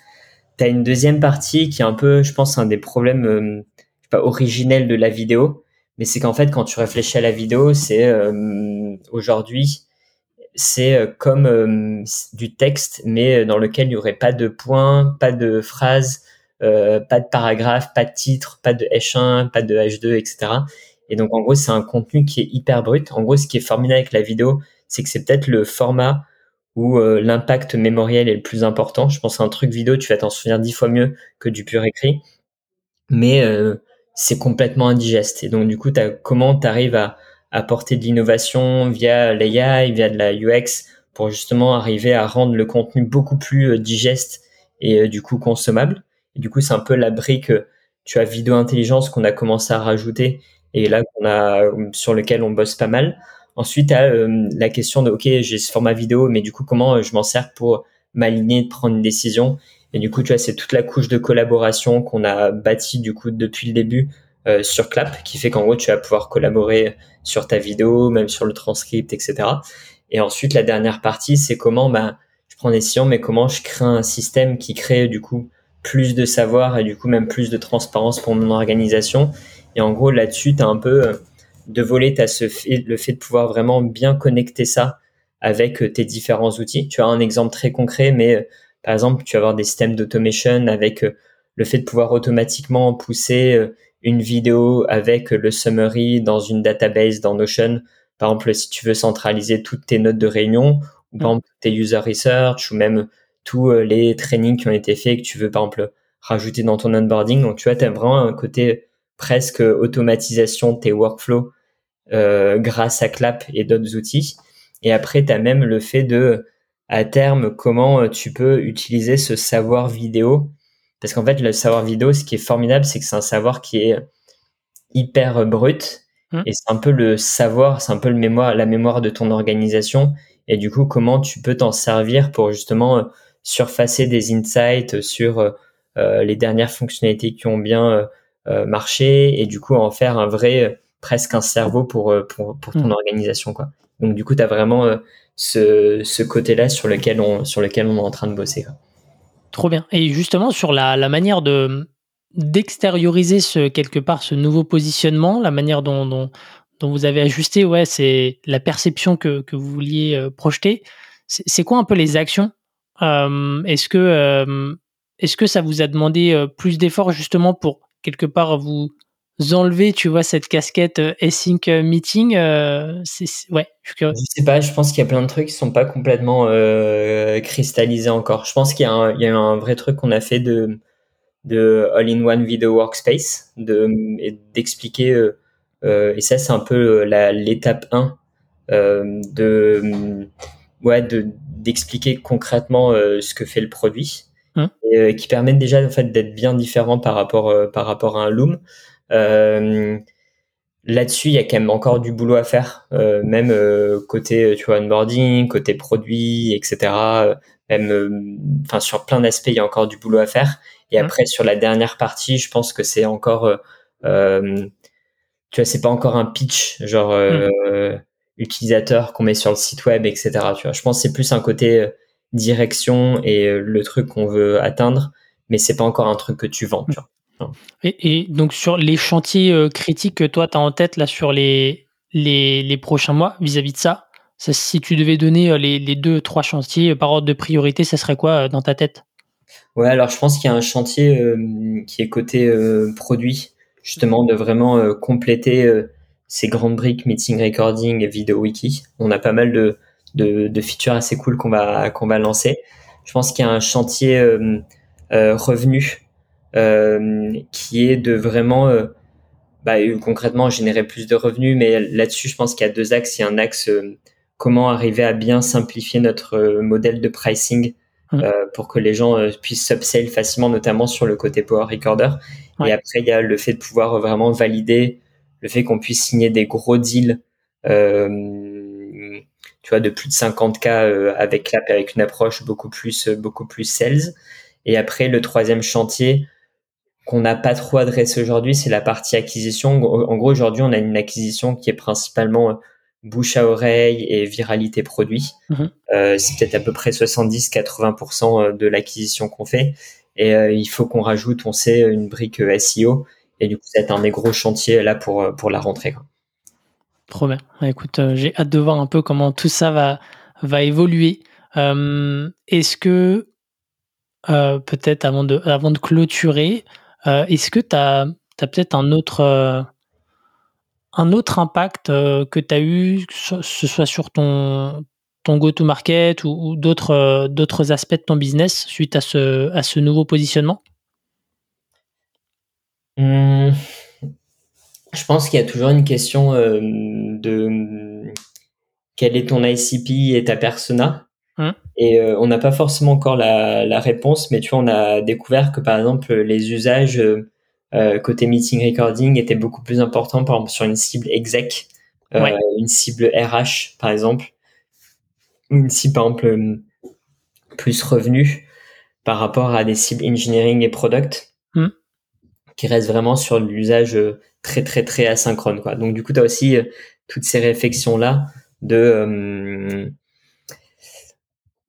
Tu as une deuxième partie qui est un peu, je pense, un des problèmes euh, pas, originels de la vidéo, mais c'est qu'en fait, quand tu réfléchis à la vidéo, c'est euh, aujourd'hui, c'est euh, comme du texte, mais dans lequel il n'y aurait pas de points, pas de phrases, pas de paragraphe, pas de titre, pas de H1, pas de H2, etc. Et donc, en gros, c'est un contenu qui est hyper brut. En gros, ce qui est formidable avec la vidéo, c'est que c'est peut-être le format où euh, l'impact mémoriel est le plus important. Je pense à un truc vidéo, tu vas t'en souvenir dix fois mieux que du pur écrit, mais euh, c'est complètement indigeste. Et donc du coup, as, comment tu arrives à apporter de l'innovation via l'AI, via de la UX, pour justement arriver à rendre le contenu beaucoup plus euh, digeste et du coup consommable? Et du coup, c'est un peu la brique, tu as vidéo intelligence qu'on a commencé à rajouter et là qu'on a sur lequel on bosse pas mal. Ensuite, à euh, la question de, OK, j'ai ce format vidéo, mais du coup, comment euh, je m'en sers pour m'aligner, prendre une décision? Et du coup, tu vois, c'est toute la couche de collaboration qu'on a bâtie du coup depuis le début euh, sur Clap, qui fait qu'en gros, tu vas pouvoir collaborer sur ta vidéo, même sur le transcript, etc. Et ensuite, la dernière partie, c'est comment bah, je prends des décisions, mais comment je crée un système qui crée du coup plus de savoir et du coup même plus de transparence pour mon organisation. Et en gros, là-dessus, tu as un peu de voler, tu as ce fait, le fait de pouvoir vraiment bien connecter ça avec euh, tes différents outils. Tu as un exemple très concret, mais euh, par exemple, tu vas avoir des systèmes d'automation avec euh, le fait de pouvoir automatiquement pousser une vidéo avec le summary dans une database dans Notion. Par exemple, si tu veux centraliser toutes tes notes de réunion, ou par mm. exemple tes user research, ou même tous les trainings qui ont été faits que tu veux par exemple rajouter dans ton onboarding. Donc tu vois, tu as vraiment un côté presque automatisation de tes workflows euh, grâce à Clap et d'autres outils. Et après, tu as même le fait de, à terme, comment euh, tu peux utiliser ce savoir vidéo. Parce qu'en fait, le savoir vidéo, ce qui est formidable, c'est que c'est un savoir qui est hyper brut. Mmh. Et c'est un peu le savoir, c'est un peu le mémoire, la mémoire de ton organisation. Et du coup, comment tu peux t'en servir pour justement euh, surfacer des insights sur les dernières fonctionnalités qui ont bien marché et du coup en faire un vrai presque un cerveau pour, euh, pour, pour ton mm. organisation. Quoi. Donc du coup, tu as vraiment euh, ce, ce côté-là sur lequel, on, sur lequel on est en train de bosser. Trop bien. Et justement, sur la, la manière de d'extérioriser ce quelque part ce nouveau positionnement, la manière dont, dont, dont vous avez ajusté, ouais, c'est la perception que, que vous vouliez euh, projeter. C'est quoi un peu les actions Est-ce que est-ce que ça vous a demandé plus d'efforts justement pour quelque part vous enlever, tu vois, cette casquette euh, async euh, meeting euh, ouais, je suis sais pas, je pense qu'il y a plein de trucs qui sont pas complètement cristallisés encore. Je pense qu'il y a un, il y a un vrai truc qu'on a fait de, de All-in-One Video Workspace, de, d'expliquer, et ça c'est un peu la, l'étape 1 de, ouais, de, d'expliquer concrètement ce que fait le produit. Hum. Et, qui permettent déjà en fait d'être bien différent par rapport par rapport à un Loom. Euh, là-dessus, il y a quand même encore du boulot à faire, euh, même euh, côté tu vois onboarding, côté produit, etc. même, enfin sur plein d'aspects, il y a encore du boulot à faire. Et mmh. après, sur la dernière partie, je pense que c'est encore, tu vois, c'est pas encore un pitch genre mmh. Utilisateur qu'on met sur le site web, etc. Tu vois, je pense que c'est plus un côté direction et le truc qu'on veut atteindre, mais c'est pas encore un truc que tu vends. Tu vois. Et, donc sur les chantiers critiques que toi tu as en tête là sur les, les, prochains mois vis-à-vis de ça, si tu devais donner les, les, deux, trois chantiers par ordre de priorité, ça serait quoi dans ta tête? Ouais, alors je pense qu'il y a un chantier qui est côté produit, justement de vraiment compléter ces grandes briques meeting recording et vidéo wiki. On a pas mal de, de, de features assez cool qu'on va qu'on va lancer. Je pense qu'il y a un chantier euh, euh, revenu euh, qui est de vraiment bah, concrètement générer plus de revenus. Mais là-dessus, je pense qu'il y a deux axes. Il y a un axe comment arriver à bien simplifier notre modèle de pricing mmh. pour que les gens puissent upsell facilement, notamment sur le côté Power Recorder. Et après, il y a le fait de pouvoir vraiment valider le fait qu'on puisse signer des gros deals, euh, tu vois, de plus de 50K euh, avec Clap, avec une approche beaucoup plus, euh, beaucoup plus sales. Et après, le troisième chantier qu'on n'a pas trop adressé aujourd'hui, c'est la partie acquisition. En gros, aujourd'hui, on a une acquisition qui est principalement bouche à oreille et viralité produit. Mhm. c'est peut-être à peu près 70-80% de l'acquisition qu'on fait. Et il faut qu'on rajoute, on sait, une brique SEO et du coup, c'est un des gros chantiers là pour, euh, pour la rentrée. Quoi. Trop bien. Écoute, euh, j'ai hâte de voir un peu comment tout ça va, va évoluer. Euh, est-ce que, peut-être avant de, avant de clôturer, est-ce que tu as, peut-être un autre, un autre impact que tu as eu, que ce soit sur ton, ton go-to-market ou, d'autres, d'autres aspects de ton business suite à ce, à ce nouveau positionnement? Hum, je pense qu'il y a toujours une question euh, de quel est ton ICP et ta persona? Hum. Et euh, on n'a pas forcément encore la, la, réponse, mais tu vois, on a découvert que par exemple les usages euh, côté meeting recording étaient beaucoup plus importants, par exemple sur une cible exec, une cible RH par exemple, une cible par exemple plus revenu par rapport à des cibles engineering et product. Qui reste vraiment sur l'usage euh, très très très asynchrone quoi. Donc du coup tu as aussi euh, toutes ces réflexions là de euh,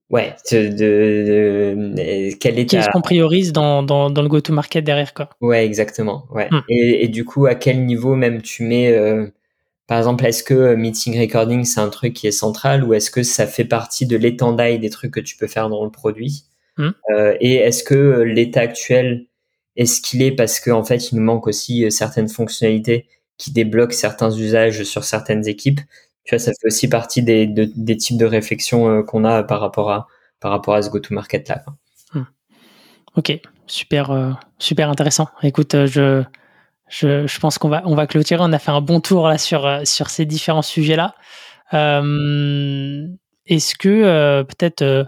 ouais de, de, quel est qu'est-ce qu'on priorise dans, dans, dans le go to market derrière quoi. Ouais exactement ouais hmm. et, et, du coup à quel niveau même tu mets par exemple, est-ce que meeting recording, c'est un truc qui est central ou est-ce que ça fait partie de l'étendard des trucs que tu peux faire dans le produit? Hmm. Et est-ce que l'état actuel est-ce qu'il est parce qu'en fait, il nous manque aussi euh, certaines fonctionnalités qui débloquent certains usages sur certaines équipes. Tu vois, ça fait aussi partie des, des types de réflexions euh, qu'on a par rapport à, par rapport à ce go-to-market là. Hmm. Ok, super, euh, super intéressant. Écoute, je, je, pense qu'on va, on va clôturer. On a fait un bon tour là sur, sur ces différents sujets là. Est-ce que peut-être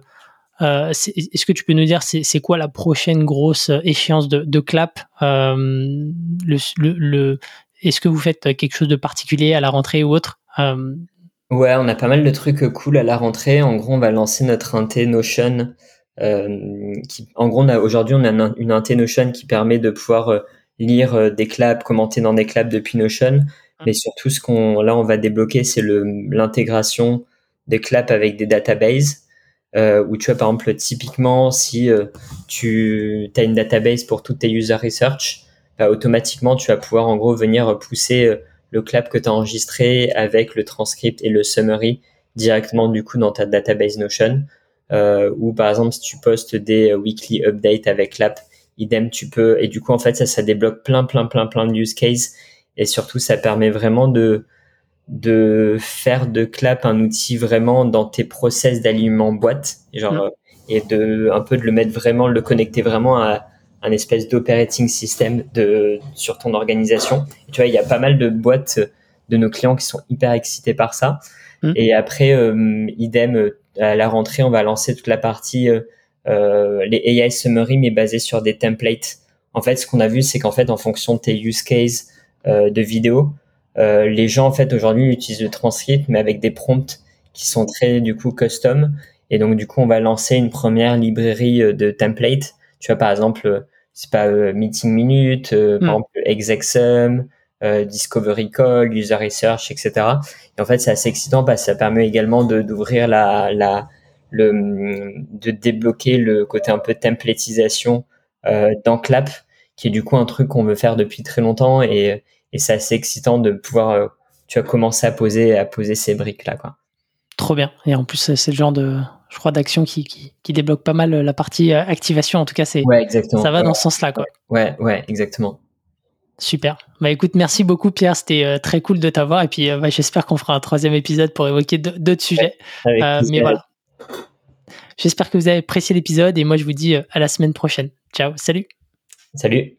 euh, est-ce que tu peux nous dire c'est quoi la prochaine grosse euh, échéance de, clap euh, le, Est-ce que vous faites quelque chose de particulier à la rentrée ou autre Ouais, on a pas mal de trucs cool à la rentrée. En gros, on va lancer notre Inté Notion. qui, en gros, aujourd'hui, on a une Inté Notion qui permet de pouvoir lire des claps, commenter dans des claps depuis Notion. Mmh. Mais surtout, ce qu'on là, on va débloquer, c'est l'intégration des claps avec des databases euh, tu vois par exemple typiquement si euh, tu as une database pour toutes tes user research, bah, automatiquement tu vas pouvoir en gros venir pousser euh, le clap que tu as enregistré avec le transcript et le summary directement du coup dans ta database Notion. Euh, ou par exemple si tu postes des weekly updates avec l'app, idem tu peux et du coup en fait ça ça débloque plein plein plein plein de use cases et surtout ça permet vraiment de de faire de Clap un outil vraiment dans tes process d'alignement boîte, genre, euh, et de un peu de le mettre vraiment, le connecter vraiment à un espèce d'operating system de sur ton organisation. tu vois, il y a pas mal de boîtes de nos clients qui sont hyper excités par ça. Mm. Et après, euh, idem euh, à la rentrée, on va lancer toute la partie euh, les AI summary mais basé sur des templates. En fait, ce qu'on a vu, c'est qu'en fait, en fonction de tes use cases de vidéo, euh, les gens en fait aujourd'hui utilisent le transcript mais avec des prompts qui sont très du coup custom. Et donc du coup on va lancer une première librairie euh, de templates. Tu vois par exemple euh, c'est pas meeting minute par hmm. exemple execsum discovery call user research etc et en fait c'est assez excitant parce que ça permet également de d'ouvrir la la le de débloquer le côté un peu templatisation dans Clap qui est du coup un truc qu'on veut faire depuis très longtemps. Et, et c'est assez excitant de pouvoir tu as commencé à poser à poser ces briques là quoi. Trop bien. Et en plus c'est le genre de je crois d'action qui, qui, débloque pas mal la partie activation en tout cas c'est ouais, exactement. ça va dans ce sens là quoi. Ouais ouais exactement. Super. Bah écoute, merci beaucoup Pierre, c'était euh, très cool de t'avoir et puis euh, bah, j'espère qu'on fera un troisième épisode pour évoquer d'autres sujets. Euh, mais voilà. J'espère que vous avez apprécié l'épisode et moi je vous dis à la semaine prochaine. Ciao, salut. Salut.